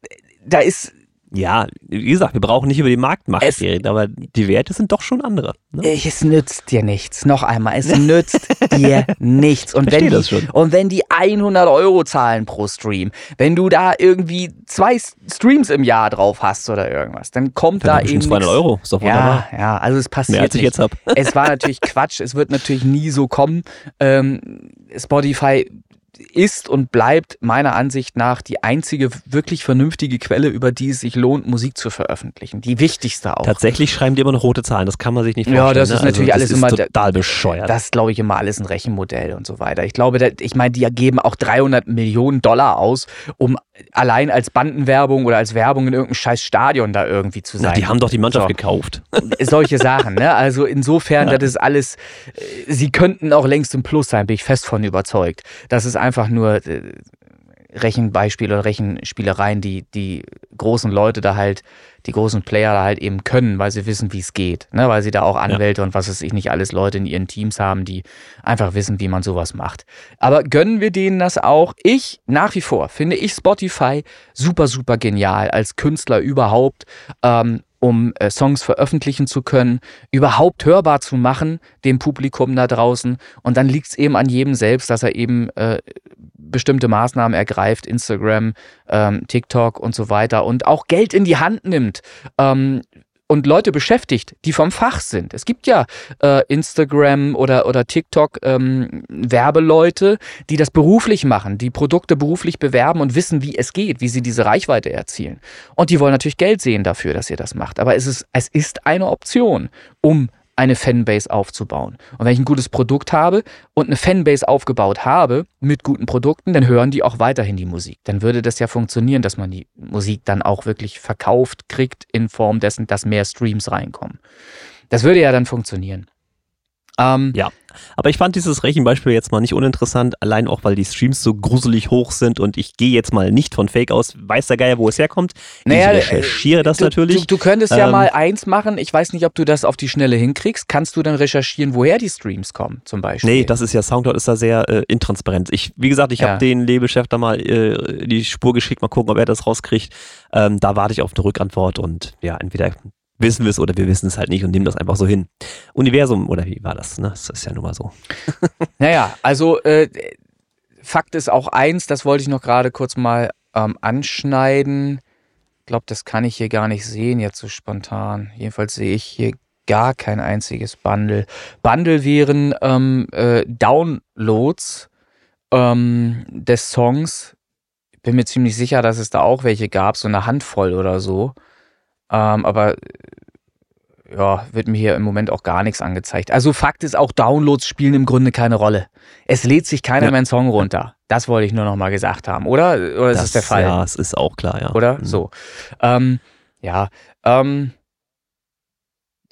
da ist ja, wie gesagt, wir brauchen nicht über die Marktmacht reden, aber die Werte sind doch schon andere. Ne? Es nützt dir nichts. Noch einmal, es *laughs* nützt dir nichts. Und wenn, die, und wenn die 100 Euro zahlen pro Stream, wenn du da irgendwie zwei Streams im Jahr drauf hast oder irgendwas, dann kommt Für da eben 200 Euro, ist doch wunderbar. Ja, ja, also es passiert Mehr, als ich nicht. jetzt hab. Es war natürlich Quatsch, es wird natürlich nie so kommen. Ähm, Spotify ist und bleibt meiner Ansicht nach die einzige wirklich vernünftige Quelle, über die es sich lohnt, Musik zu veröffentlichen. Die wichtigste auch. Tatsächlich schreiben die immer noch rote Zahlen, das kann man sich nicht vorstellen. Ja, das ist ne? natürlich also, das alles ist immer total bescheuert. Das glaube ich immer alles ein Rechenmodell und so weiter. Ich glaube, ich meine, die geben auch 300 Millionen Dollar aus, um allein als Bandenwerbung oder als Werbung in irgendeinem scheiß Stadion da irgendwie zu sein. Na, die haben doch die Mannschaft so. gekauft. Solche Sachen, ne? Also insofern, *laughs* ja. das ist alles, äh, sie könnten auch längst im Plus sein, bin ich fest von überzeugt. Das ist einfach nur äh, Rechenbeispiele oder Rechenspielereien, die die großen Leute da halt, die großen Player da halt eben können, weil sie wissen, wie es geht. Ne? Weil sie da auch Anwälte ja. und was weiß ich nicht alles Leute in ihren Teams haben, die einfach wissen, wie man sowas macht. Aber gönnen wir denen das auch? Ich, nach wie vor, finde ich Spotify super, super genial als Künstler überhaupt. Ähm, um äh, Songs veröffentlichen zu können, überhaupt hörbar zu machen, dem Publikum da draußen. Und dann liegt es eben an jedem selbst, dass er eben äh, bestimmte Maßnahmen ergreift, Instagram, ähm, TikTok und so weiter und auch Geld in die Hand nimmt. Ähm, und Leute beschäftigt, die vom Fach sind. Es gibt ja äh, Instagram oder, oder TikTok ähm, Werbeleute, die das beruflich machen, die Produkte beruflich bewerben und wissen, wie es geht, wie sie diese Reichweite erzielen. Und die wollen natürlich Geld sehen dafür, dass ihr das macht. Aber es ist, es ist eine Option, um eine Fanbase aufzubauen. Und wenn ich ein gutes Produkt habe und eine Fanbase aufgebaut habe mit guten Produkten, dann hören die auch weiterhin die Musik. Dann würde das ja funktionieren, dass man die Musik dann auch wirklich verkauft kriegt in Form dessen, dass mehr Streams reinkommen. Das würde ja dann funktionieren. Ähm, ja, aber ich fand dieses Rechenbeispiel jetzt mal nicht uninteressant, allein auch, weil die Streams so gruselig hoch sind und ich gehe jetzt mal nicht von Fake aus, weiß der Geier, wo es herkommt. Naja, ich recherchiere das du, natürlich. Du, du könntest ähm, ja mal eins machen, ich weiß nicht, ob du das auf die Schnelle hinkriegst. Kannst du dann recherchieren, woher die Streams kommen, zum Beispiel? Nee, das ist ja, Soundcloud ist da sehr äh, intransparent. Ich, wie gesagt, ich ja. habe den Labelchef da mal äh, die Spur geschickt, mal gucken, ob er das rauskriegt. Ähm, da warte ich auf eine Rückantwort und ja, entweder wissen wir es oder wir wissen es halt nicht und nehmen das einfach so hin. Universum, oder wie war das? Ne? Das ist ja nun mal so. *laughs* naja, also äh, Fakt ist auch eins, das wollte ich noch gerade kurz mal ähm, anschneiden. Ich glaube, das kann ich hier gar nicht sehen jetzt so spontan. Jedenfalls sehe ich hier gar kein einziges Bundle. Bundle wären ähm, äh, Downloads ähm, des Songs. Bin mir ziemlich sicher, dass es da auch welche gab, so eine Handvoll oder so. Ähm, aber ja, wird mir hier im Moment auch gar nichts angezeigt. Also Fakt ist auch, Downloads spielen im Grunde keine Rolle. Es lädt sich keiner ja. mehr einen Song runter. Das wollte ich nur noch mal gesagt haben, oder? Oder ist das, das der Fall? Ja, es ist auch klar, ja. Oder? Mhm. So. Ähm, ja. Ähm,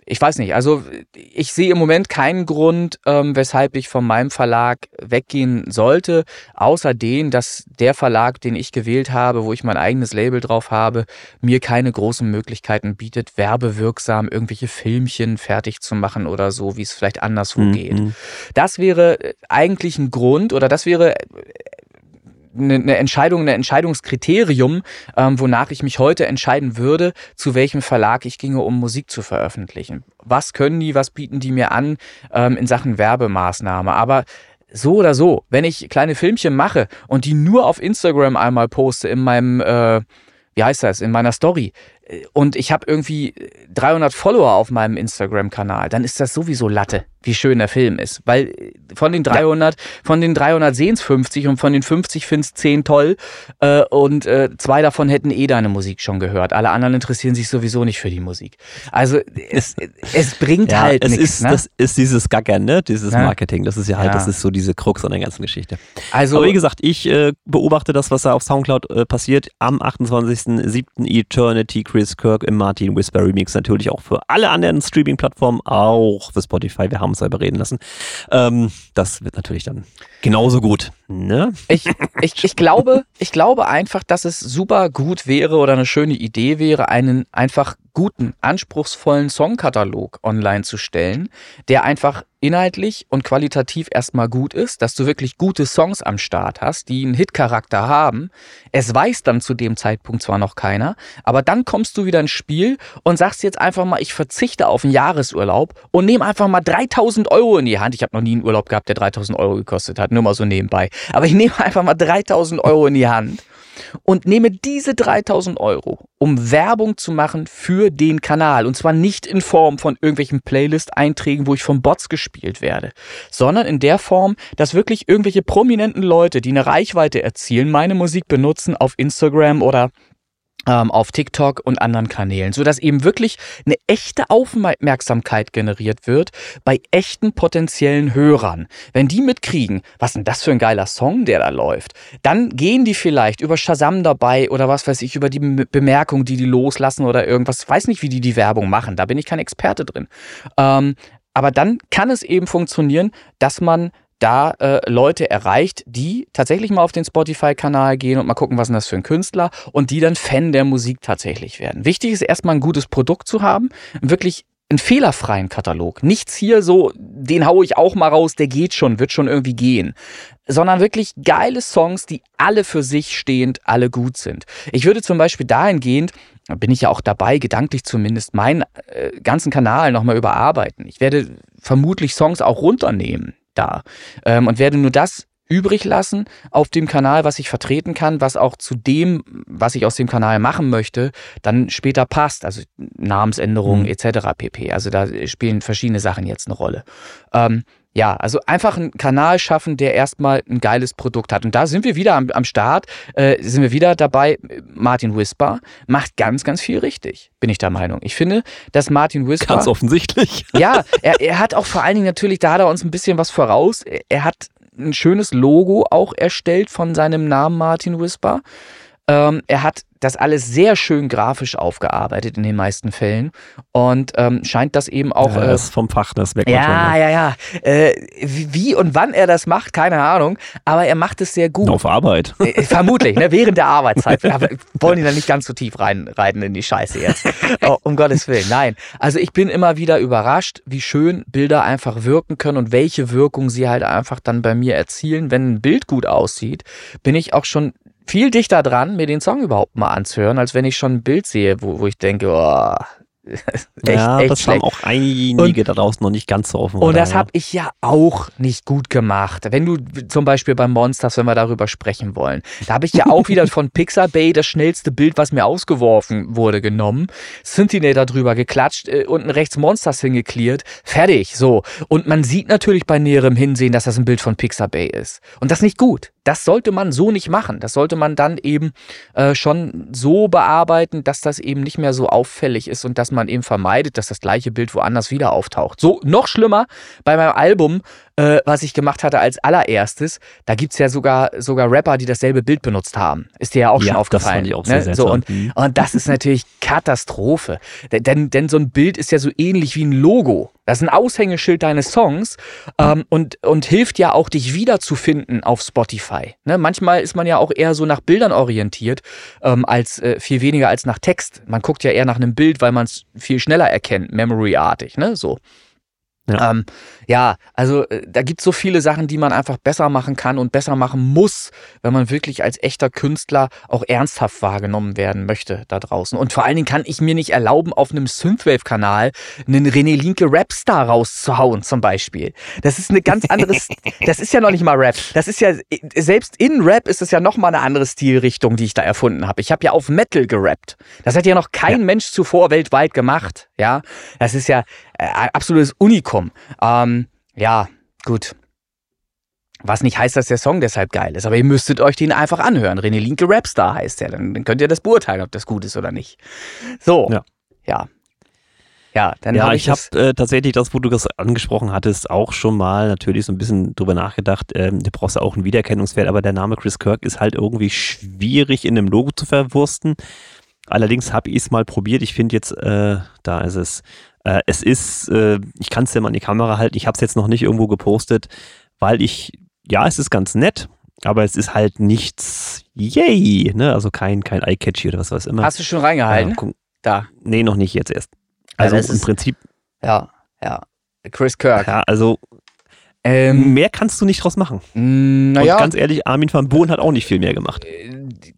ich weiß nicht, also ich sehe im Moment keinen Grund, ähm, weshalb ich von meinem Verlag weggehen sollte, außer den, dass der Verlag, den ich gewählt habe, wo ich mein eigenes Label drauf habe, mir keine großen Möglichkeiten bietet, werbewirksam irgendwelche Filmchen fertig zu machen oder so, wie es vielleicht anderswo mhm. geht. Das wäre eigentlich ein Grund oder das wäre eine, eine Entscheidung, ein Entscheidungskriterium, ähm, wonach ich mich heute entscheiden würde, zu welchem Verlag ich ginge, um Musik zu veröffentlichen. Was können die, was bieten die mir an ähm, in Sachen Werbemaßnahme? Aber so oder so, wenn ich kleine Filmchen mache und die nur auf Instagram einmal poste in meinem, äh, wie heißt das, in meiner Story, äh, und ich habe irgendwie 300 Follower auf meinem Instagram-Kanal, dann ist das sowieso Latte wie schön der Film ist. Weil äh, von den 300, ja. von den 300 sehen es 50 und von den 50 finden es 10 toll. Äh, und äh, zwei davon hätten eh deine Musik schon gehört. Alle anderen interessieren sich sowieso nicht für die Musik. Also es, *laughs* es bringt ja, halt nichts. Ne? Das ist dieses Gackern, ne? Dieses ja. Marketing. Das ist ja halt, das ist so diese Krux an der ganzen Geschichte. Also, Aber wie gesagt, ich äh, beobachte das, was da auf Soundcloud äh, passiert. Am 28.07. Eternity Chris Kirk im Martin Whisper Remix. Natürlich auch für alle anderen Streaming-Plattformen, auch für Spotify. Wir haben uns selber reden lassen. Ähm, das wird natürlich dann genauso gut. Ne? Ich, ich, ich, glaube, ich glaube einfach, dass es super gut wäre oder eine schöne Idee wäre, einen einfach guten, anspruchsvollen Songkatalog online zu stellen, der einfach inhaltlich und qualitativ erstmal gut ist, dass du wirklich gute Songs am Start hast, die einen Hitcharakter haben. Es weiß dann zu dem Zeitpunkt zwar noch keiner, aber dann kommst du wieder ins Spiel und sagst jetzt einfach mal, ich verzichte auf einen Jahresurlaub und nehme einfach mal 3000 Euro in die Hand. Ich habe noch nie einen Urlaub gehabt, der 3000 Euro gekostet hat, nur mal so nebenbei. Aber ich nehme einfach mal 3000 Euro in die Hand und nehme diese 3000 Euro, um Werbung zu machen für den Kanal. Und zwar nicht in Form von irgendwelchen Playlist-Einträgen, wo ich von Bots gespielt werde, sondern in der Form, dass wirklich irgendwelche prominenten Leute, die eine Reichweite erzielen, meine Musik benutzen auf Instagram oder auf TikTok und anderen Kanälen, so dass eben wirklich eine echte Aufmerksamkeit generiert wird bei echten potenziellen Hörern. Wenn die mitkriegen, was denn das für ein geiler Song, der da läuft, dann gehen die vielleicht über Shazam dabei oder was weiß ich, über die Bemerkung, die die loslassen oder irgendwas. Ich weiß nicht, wie die die Werbung machen, da bin ich kein Experte drin. Ähm, aber dann kann es eben funktionieren, dass man da äh, Leute erreicht, die tatsächlich mal auf den Spotify-Kanal gehen und mal gucken, was ist das für ein Künstler und die dann Fan der Musik tatsächlich werden. Wichtig ist erstmal ein gutes Produkt zu haben, wirklich einen fehlerfreien Katalog. Nichts hier so, den haue ich auch mal raus, der geht schon, wird schon irgendwie gehen. Sondern wirklich geile Songs, die alle für sich stehend, alle gut sind. Ich würde zum Beispiel dahingehend, bin ich ja auch dabei, gedanklich zumindest, meinen äh, ganzen Kanal nochmal überarbeiten. Ich werde vermutlich Songs auch runternehmen da ähm, und werde nur das übrig lassen auf dem Kanal, was ich vertreten kann, was auch zu dem, was ich aus dem Kanal machen möchte, dann später passt. Also Namensänderungen mhm. etc. pp. Also da spielen verschiedene Sachen jetzt eine Rolle. Ähm, ja, also einfach einen Kanal schaffen, der erstmal ein geiles Produkt hat. Und da sind wir wieder am, am Start, äh, sind wir wieder dabei. Martin Whisper macht ganz, ganz viel richtig, bin ich der Meinung. Ich finde, dass Martin Whisper. Ganz offensichtlich. *laughs* Ja, er, er hat auch vor allen Dingen natürlich, da hat er uns ein bisschen was voraus. Er hat ein schönes Logo auch erstellt von seinem Namen Martin Whisper. Ähm, er hat das alles sehr schön grafisch aufgearbeitet in den meisten Fällen und ähm, scheint das eben auch. Ja, das äh, vom Fach, das weg. Ja, ja, ja. Äh, wie und wann er das macht, keine Ahnung, aber er macht es sehr gut. Auf Arbeit. Äh, vermutlich, ne, während der Arbeitszeit. *laughs* aber wollen die da nicht ganz so tief reinreiten in die Scheiße jetzt. *laughs* Oh, um Gottes Willen, nein. Also ich bin immer wieder überrascht, wie schön Bilder einfach wirken können und welche Wirkung sie halt einfach dann bei mir erzielen. Wenn ein Bild gut aussieht, bin ich auch schon viel dichter dran, mir den Song überhaupt mal anzuhören, als wenn ich schon ein Bild sehe, wo, wo ich denke, oh, *laughs* echt, ja, echt das schlecht. haben auch einige und, da draußen noch nicht ganz so offen. Und das habe ich ja auch nicht gut gemacht. Wenn du zum Beispiel bei Monsters, wenn wir darüber sprechen wollen, da habe ich ja auch wieder *laughs* von Pixabay das schnellste Bild, was mir ausgeworfen wurde, genommen, Sentinel darüber geklatscht, äh, unten rechts Monsters hingeklärt, fertig, so. Und man sieht natürlich bei näherem Hinsehen, dass das ein Bild von Pixabay ist. Und das ist nicht gut. Das sollte man so nicht machen. Das sollte man dann eben äh, schon so bearbeiten, dass das eben nicht mehr so auffällig ist und dass man eben vermeidet, dass das gleiche Bild woanders wieder auftaucht. So, noch schlimmer, bei meinem Album äh, was ich gemacht hatte als allererstes, da gibt's ja sogar, sogar Rapper, die dasselbe Bild benutzt haben. Ist dir ja auch Ja, schon das aufgefallen. fand ich auch ne? sehr so, seltsam. und, Mhm. und das ist natürlich Katastrophe. Denn, denn so ein Bild ist ja so ähnlich wie ein Logo. Das ist ein Aushängeschild deines Songs ähm, und, und hilft ja auch, dich wiederzufinden auf Spotify. Ne? Manchmal ist man ja auch eher so nach Bildern orientiert, ähm, als äh, viel weniger als nach Text. Man guckt ja eher nach einem Bild, weil man es viel schneller erkennt, memory-artig, ne? So. Ja. Ähm, ja, also äh, da gibt es so viele Sachen, die man einfach besser machen kann und besser machen muss, wenn man wirklich als echter Künstler auch ernsthaft wahrgenommen werden möchte da draußen. Und vor allen Dingen kann ich mir nicht erlauben, auf einem Synthwave-Kanal einen René Linke Rapstar rauszuhauen, zum Beispiel. Das ist eine ganz andere, *laughs* das ist ja noch nicht mal Rap. Das ist ja, selbst in Rap ist es ja noch mal eine andere Stilrichtung, die ich da erfunden habe. Ich habe ja auf Metal gerappt. Das hat ja noch kein Mensch zuvor weltweit gemacht. Ja, das ist ja äh, absolutes Unikum. Ähm, ja, gut. Was nicht heißt, dass der Song deshalb geil ist, aber ihr müsstet euch den einfach anhören. René Linke Rapstar heißt der. Dann, dann könnt ihr das beurteilen, ob das gut ist oder nicht. So. Ja. Ja. Ja, dann ja, hab ich das- habe äh, tatsächlich das, wo du das angesprochen hattest, auch schon mal natürlich so ein bisschen drüber nachgedacht. Ähm, du brauchst ja auch einen Wiedererkennungswert, aber der Name Chris Kirk ist halt irgendwie schwierig in einem Logo zu verwursten. Allerdings habe ich es mal probiert. Ich finde jetzt, äh, da ist es. Äh, es ist, äh, ich kann es ja mal in die Kamera halten. Ich habe es jetzt noch nicht irgendwo gepostet, weil ich, ja, es ist ganz nett, aber es ist halt nichts, yay, ne? Also kein, kein Eye-Catchy oder was weiß immer. Hast du schon reingehalten? Ja, guck- da. nee, noch nicht jetzt erst. Ja, Also das im ist- Prinzip, Ja, ja. Chris Kirk. ja, also Ähm, mehr kannst du nicht draus machen. Und naja. ganz ehrlich, Armin van Buuren hat auch nicht viel mehr gemacht.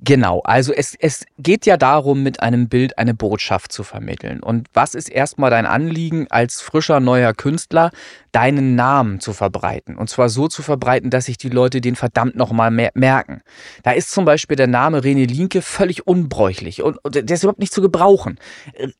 Genau, also es, es geht ja darum, mit einem Bild eine Botschaft zu vermitteln. Und was ist erstmal dein Anliegen als frischer neuer Künstler, deinen Namen zu verbreiten? Und zwar so zu verbreiten, dass sich die Leute den verdammt nochmal mer merken. Da ist zum Beispiel der Name René Linke völlig unbräuchlich und, und der ist überhaupt nicht zu gebrauchen.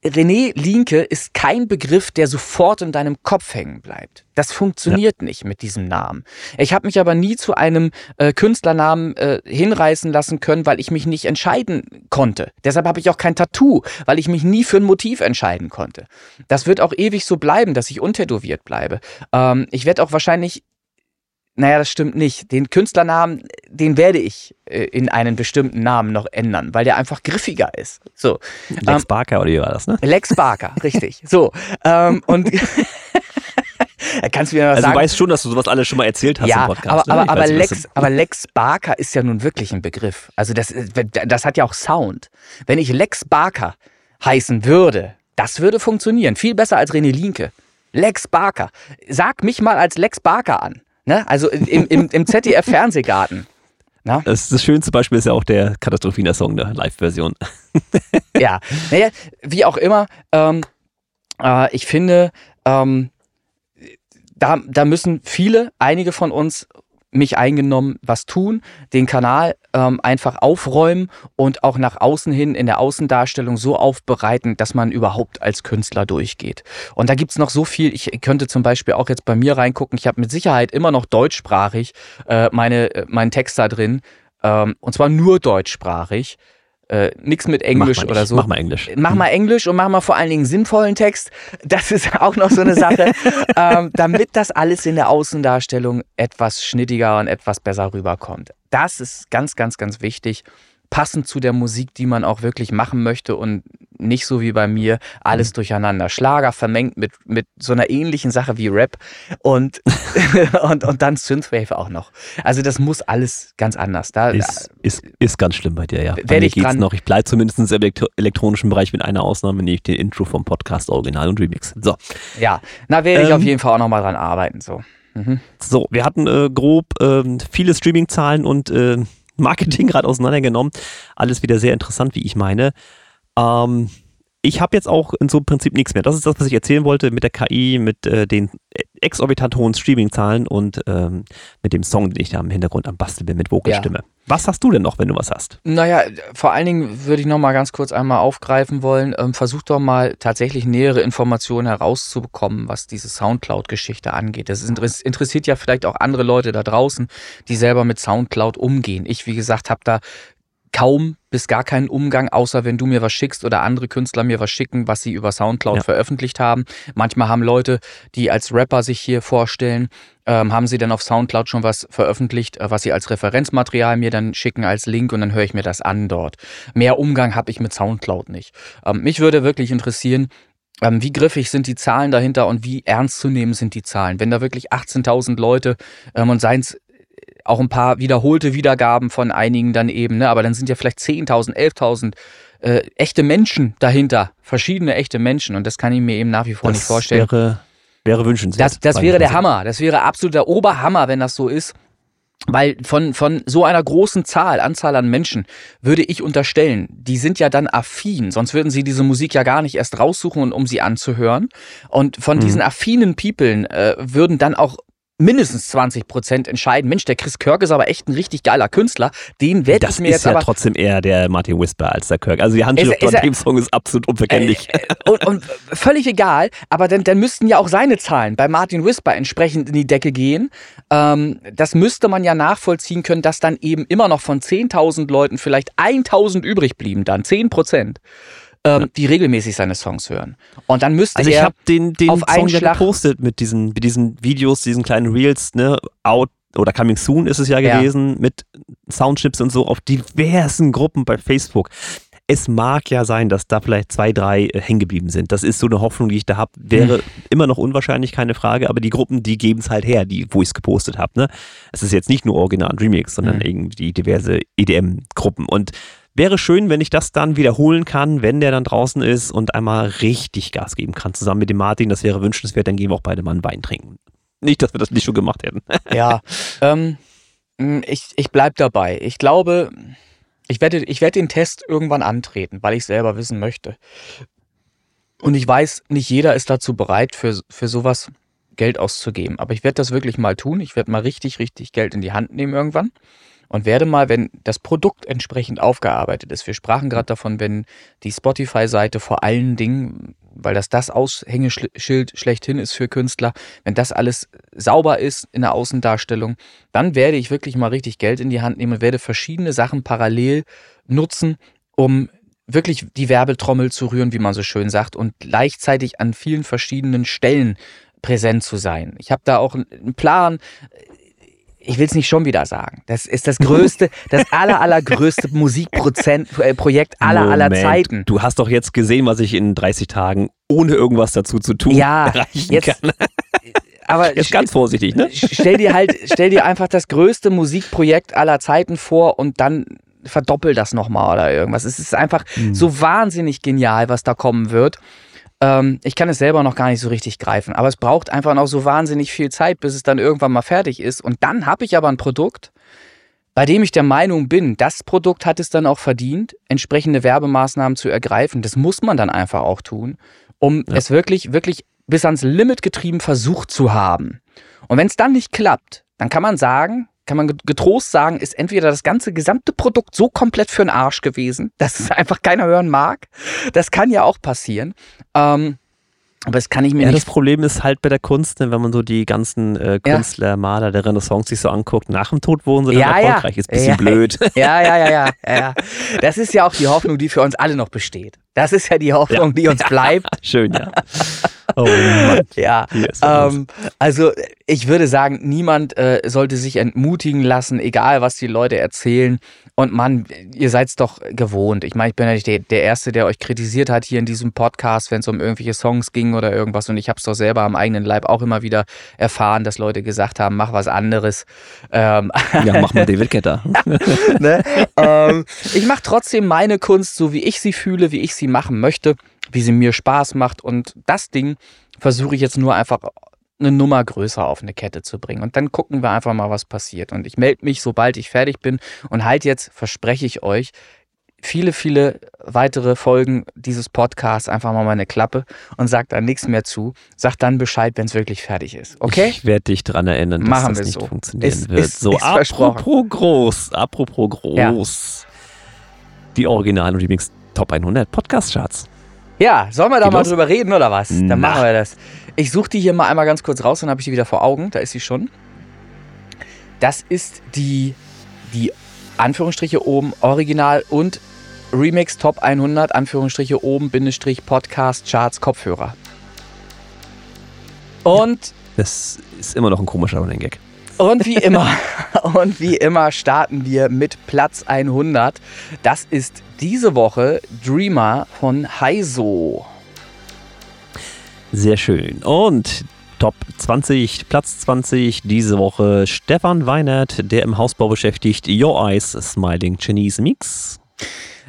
René Linke ist kein Begriff, der sofort in deinem Kopf hängen bleibt. Das funktioniert nicht mit diesem Namen. Ich habe mich aber nie zu einem äh, Künstlernamen äh, hinreißen lassen können, weil ich mich nicht entscheiden konnte. Deshalb habe ich auch kein Tattoo, weil ich mich nie für ein Motiv entscheiden konnte. Das wird auch ewig so bleiben, dass ich untätowiert bleibe. Ähm, ich werde auch wahrscheinlich naja, das stimmt nicht. Den Künstlernamen, den werde ich äh, in einen bestimmten Namen noch ändern, weil der einfach griffiger ist. So. Lex Ähm, Barker oder wie war das, ne? Lex Barker, richtig. So. Ähm, und *laughs* *laughs* kannst du mir was Also du sagen? weißt schon, dass du sowas alles schon mal erzählt hast ja, im Podcast. aber, ne? aber, aber, nicht, Lex, aber Lex Barker ist ja nun wirklich ein Begriff. Also das, ist- das hat ja auch Sound. Wenn ich Lex Barker heißen würde, das würde funktionieren. Viel besser als René Linke. Lex Barker. Sag mich mal als Lex Barker an. Ne? Also im, im, im ZDF-Fernsehgarten. Na? Das, das schönste Beispiel ist ja auch der Katastrophina-Song, der Live-Version. Ja, *laughs* naja, wie auch immer, ähm, äh, ich finde, ähm, da, da müssen viele, einige von uns, mich eingenommen, was tun, den Kanal ähm, einfach aufräumen und auch nach außen hin in der Außendarstellung so aufbereiten, dass man überhaupt als Künstler durchgeht. Und da gibt's noch so viel, ich könnte zum Beispiel auch jetzt bei mir reingucken, ich habe mit Sicherheit immer noch deutschsprachig äh, meine, äh, meinen Text da drin, ähm, und zwar nur deutschsprachig. Äh, nix mit Englisch oder nicht. so. Mach mal Englisch. Mach mal Englisch und mach mal vor allen Dingen sinnvollen Text. Das ist *laughs* auch noch so eine Sache, *laughs* ähm, damit das alles in der Außendarstellung etwas schnittiger und etwas besser rüberkommt. Das ist ganz, ganz, ganz wichtig. Passend zu der Musik, die man auch wirklich machen möchte und nicht so wie bei mir alles durcheinander. Schlager vermengt mit, mit so einer ähnlichen Sache wie Rap und, *laughs* und, und dann Synthwave auch noch. Also das muss alles ganz anders. Da, Ist, ist, ist ganz schlimm bei dir, ja. Bei mir ich geht's dran- noch. Ich bleibe zumindest im elektro elektronischen Bereich mit einer Ausnahme, nämlich den Intro vom Podcast Original und Remix. So, ja, da werde ich Ähm, auf jeden Fall auch nochmal dran arbeiten. So. Mhm. so wir hatten äh, grob ähm, viele Streaming-Zahlen und äh, Marketing gerade auseinandergenommen. Alles wieder sehr interessant, wie ich meine. Ähm, ich habe jetzt auch in so einem Prinzip nichts mehr. Das ist das, was ich erzählen wollte mit der KI, mit äh, den exorbitant hohen Streaming-Zahlen und ähm, mit dem Song, den ich da im Hintergrund am Basteln bin mit Vokalstimme. Was hast du denn noch, wenn du was hast? Naja, vor allen Dingen würde ich noch mal ganz kurz einmal aufgreifen wollen. Ähm, versuch doch mal tatsächlich nähere Informationen herauszubekommen, was diese Soundcloud-Geschichte angeht. Das interessiert ja vielleicht auch andere Leute da draußen, die selber mit Soundcloud umgehen. Ich, wie gesagt, habe da kaum bis gar keinen Umgang, außer wenn du mir was schickst oder andere Künstler mir was schicken, was sie über Soundcloud ja. veröffentlicht haben. Manchmal haben Leute, die als Rapper sich hier vorstellen, ähm, haben sie dann auf Soundcloud schon was veröffentlicht, äh, was sie als Referenzmaterial mir dann schicken als Link und dann höre ich mir das an dort. Mehr Umgang habe ich mit Soundcloud nicht. Ähm, mich würde wirklich interessieren, ähm, wie griffig sind die Zahlen dahinter und wie ernst zu nehmen sind die Zahlen? Wenn da wirklich 18.000 Leute ähm, und seien es auch ein paar wiederholte Wiedergaben von einigen dann eben, ne? aber dann sind ja vielleicht 10.000, 11.000 äh, echte Menschen dahinter, verschiedene echte Menschen und das kann ich mir eben nach wie vor das nicht vorstellen. Wäre, wäre wünschenswert. Das, das wäre der Hammer, das wäre absoluter Oberhammer, wenn das so ist. Weil von, von so einer großen Zahl, Anzahl an Menschen, würde ich unterstellen, die sind ja dann affin, sonst würden sie diese Musik ja gar nicht erst raussuchen, um sie anzuhören. Und von mhm. diesen affinen People äh, würden dann auch mindestens 20 Prozent entscheiden, Mensch, der Chris Kirk ist aber echt ein richtig geiler Künstler, den werde ich mir jetzt ja aber... trotzdem eher der Martin Whisper als der Kirk. Also die Handschrift von dem Song ist absolut unverkennlich. Äh, äh, und, und, völlig egal, aber dann, dann müssten ja auch seine Zahlen bei Martin Whisper entsprechend in die Decke gehen. Ähm, das müsste man ja nachvollziehen können, dass dann eben immer noch von 10.000 Leuten vielleicht 1.000 übrig blieben dann, 10 Prozent ähm, die regelmäßig seine Songs hören. Und dann müsste also ich habe den, den auf Song ja gepostet mit diesen, mit diesen Videos, diesen kleinen Reels, ne, out oder Coming Soon ist es ja gewesen, ja. mit Soundchips und so auf diversen Gruppen bei Facebook. Es mag ja sein, dass da vielleicht zwei, drei äh, hängen geblieben sind. Das ist so eine Hoffnung, die ich da habe. Wäre hm. immer noch unwahrscheinlich, keine Frage, aber die Gruppen, die geben es halt her, die, wo ich es gepostet habe. Ne? Es ist jetzt nicht nur Original und Remix, sondern hm. irgendwie diverse EDM-Gruppen. Und Wäre schön, wenn ich das dann wiederholen kann, wenn der dann draußen ist und einmal richtig Gas geben kann, zusammen mit dem Martin. Das wäre wünschenswert, dann gehen wir auch beide mal einen Wein trinken. Nicht, dass wir das nicht schon gemacht hätten. *laughs* ja, ähm, ich, ich bleib dabei. Ich glaube, ich werde, ich werde den Test irgendwann antreten, weil ich selber wissen möchte. Und ich weiß, nicht jeder ist dazu bereit, für, für sowas Geld auszugeben. Aber ich werde das wirklich mal tun. Ich werde mal richtig, richtig Geld in die Hand nehmen irgendwann und werde mal, wenn das Produkt entsprechend aufgearbeitet ist, wir sprachen gerade davon, wenn die Spotify-Seite vor allen Dingen, weil das das Aushängeschild schlechthin ist für Künstler, wenn das alles sauber ist in der Außendarstellung, dann werde ich wirklich mal richtig Geld in die Hand nehmen und werde verschiedene Sachen parallel nutzen, um wirklich die Werbetrommel zu rühren, wie man so schön sagt, und gleichzeitig an vielen verschiedenen Stellen präsent zu sein. Ich habe da auch einen Plan ich will es nicht schon wieder sagen. Das ist das größte, das aller, allergrößte Musikprojekt äh, aller, Moment. aller Zeiten. Du hast doch jetzt gesehen, was ich in 30 Tagen ohne irgendwas dazu zu tun ja, erreichen jetzt, kann. *laughs* Aber jetzt ganz vorsichtig, ne? Stell dir halt, stell dir einfach das größte Musikprojekt aller Zeiten vor und dann verdoppel das nochmal oder irgendwas. Es ist einfach hm. so wahnsinnig genial, was da kommen wird. Ähm, ich kann es selber noch gar nicht so richtig greifen, aber es braucht einfach noch so wahnsinnig viel Zeit, bis es dann irgendwann mal fertig ist. Und dann habe ich aber ein Produkt, bei dem ich der Meinung bin, das Produkt hat es dann auch verdient, entsprechende Werbemaßnahmen zu ergreifen. Das muss man dann einfach auch tun, um ja. es wirklich, wirklich bis ans Limit getrieben versucht zu haben. Und wenn es dann nicht klappt, dann kann man sagen, kann man getrost sagen, ist entweder das ganze gesamte Produkt so komplett für den Arsch gewesen, *laughs* dass es einfach keiner hören mag. Das kann ja auch passieren. Ähm, aber das kann ich mir ja, nicht. Das Problem ist halt bei der Kunst, ne, wenn man so die ganzen äh, Künstler, ja. Maler der Renaissance sich so anguckt, nach dem Tod wurden sie dann ja, erfolgreich. Ist ein bisschen ja, blöd. *laughs* Ja, ja, ja, *laughs* ja, ja. Das ist ja auch die Hoffnung, die für uns alle noch besteht. Das ist ja die Hoffnung, die uns bleibt. Schön, ja. Oh Mann. *laughs* Ja. Ähm, also ich würde sagen, niemand äh, sollte sich entmutigen lassen, egal was die Leute erzählen. Und Mann, ihr seid es doch gewohnt. Ich meine, ich bin ja nicht der, der, Erste, der euch kritisiert hat hier in diesem Podcast, wenn es um irgendwelche Songs ging oder irgendwas. Und ich habe es doch selber am eigenen Leib auch immer wieder erfahren, dass Leute gesagt haben, mach was anderes. Ähm, ja, mach mal *laughs* David Ketter. ne? ähm, ich mache trotzdem meine Kunst, so wie ich sie fühle, wie ich sie machen möchte, wie sie mir Spaß macht. Und das Ding versuche ich jetzt nur einfach eine Nummer größer auf eine Kette zu bringen. Und dann gucken wir einfach mal, was passiert. Und ich melde mich, sobald ich fertig bin. Und halt jetzt, verspreche ich euch, viele, viele weitere Folgen dieses Podcasts einfach mal meine Klappe und sagt dann nichts mehr zu. Sagt dann Bescheid, wenn es wirklich fertig ist. Okay? Ich werde dich daran erinnern, dass Machen das nicht so. funktionieren ist, wird. Ist, so, ist apropos groß, apropos groß. Ja. Die Original- und Remix Top 100 Podcast-Charts. Ja, sollen wir da Geht mal los? drüber reden oder was? Dann Na. machen wir das. Ich suche die hier mal einmal ganz kurz raus, dann habe ich die wieder vor Augen. Da ist sie schon. Das ist die, die Anführungsstriche oben, Original und Remix Top 100, Anführungsstriche oben, Bindestrich Podcast, Charts, Kopfhörer. Und. Das ist immer noch ein komischer Running Gag. Und wie immer, *laughs* und wie immer starten wir mit Platz 100. Das ist diese Woche Dreamer von Heiso. Sehr schön. Und Top 20, Platz 20 diese Woche Stefan Weinert, der im Hausbau beschäftigt, Your Eyes Smiling Chinese Mix.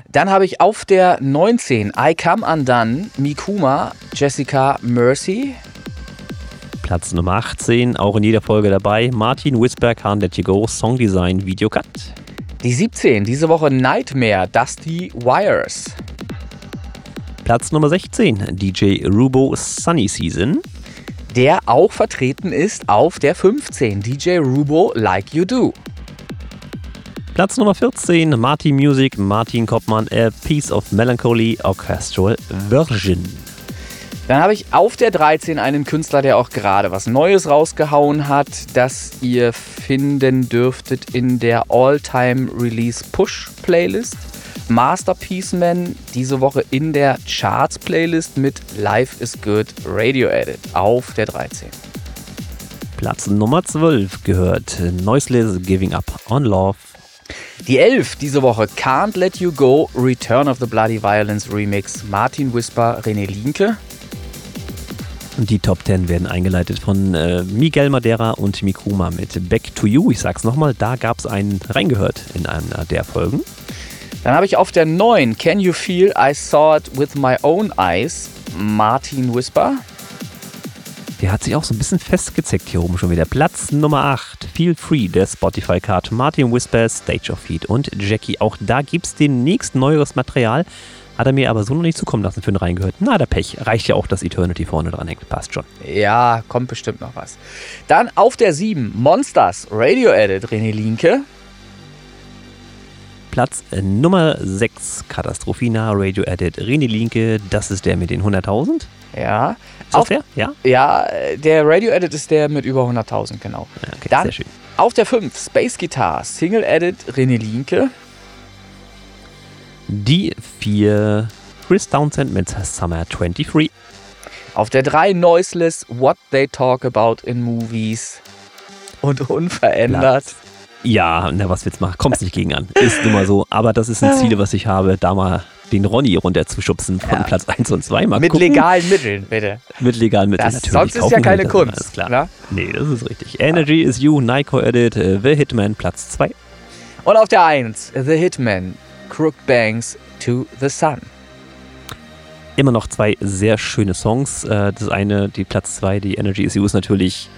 Dann habe ich auf der 19 I Come Undone, Mikuma, Jessica Mercy. Platz Nummer 18, auch in jeder Folge dabei, Martin Whisper, Can't Let You Go, Songdesign, Videocut. Die 17, diese Woche Nightmare, Dusty Wires. Platz Nummer 16, DJ Rubo Sunny Season. Der auch vertreten ist auf der 15, DJ Rubo Like You Do. Platz Nummer 14, Martin Music, Martin Koppmann, A Piece of Melancholy, Orchestral Version. Dann habe ich auf der 13 einen Künstler, der auch gerade was Neues rausgehauen hat, das ihr finden dürftet in der All-Time Release Push Playlist. Masterpiece Man diese Woche in der Charts Playlist mit Life is Good Radio Edit auf der 13. Platz Nummer 12 gehört Noiseless Giving Up on Love. Die 11 diese Woche Can't Let You Go Return of the Bloody Violence Remix Martin Whisper René Linke. Die Top 10 werden eingeleitet von äh, Miguel Madera und Mikuma mit Back to You. Ich sag's nochmal, da gab es einen reingehört in einer der Folgen. Dann habe ich auf der 9 Can You Feel I Saw It With My Own Eyes Martin Whisper. Der hat sich auch so ein bisschen festgezeckt hier oben schon wieder. Platz Nummer 8, Feel Free, der Spotify-Card. Martin Whisper, Stage of Heat und Jackie. Auch da gibt es demnächst neueres Material. Hat er mir aber so noch nicht zukommen lassen für den reingehört. Na, der Pech. Reicht ja auch, dass Eternity vorne dran hängt. Passt schon. Ja, kommt bestimmt noch was. Dann auf der 7, Monsters, Radio Edit, René Linke. Platz äh, Nummer 6, Katastrophina, Radio Edit, René Linke. Das ist der mit den 100.000. Ja. Ist Auf, der? Ja. ja, der Radio Edit ist der mit über 100.000, genau. Ja, Okay, Dann sehr schön. auf der 5, Space Guitar, Single Edit, René Linke. Die 4, Chris Townsend mit Summer 23. Auf der 3, Noiseless, What They Talk About in Movies. Und unverändert. Ja, na, was willst du machen? Kommst nicht gegen an. Ist nun mal so. Aber das ist ein Ziel, was ich habe, da mal den Ronny runterzuschubsen von Ja. Platz 1 und 2. Mal Mit gucken. legalen Mitteln, bitte. Mit legalen Mitteln. Das, natürlich. sonst ist ja keine Kunst. Alles klar. ne? Nee, das ist richtig. Energy is You, Nico Edit, äh, The Hitman, Platz 2. Und auf der 1, The Hitman, Crook Banks to the Sun. Immer noch zwei sehr schöne Songs. Äh, Das eine, die Platz 2, die Energy is ist natürlich,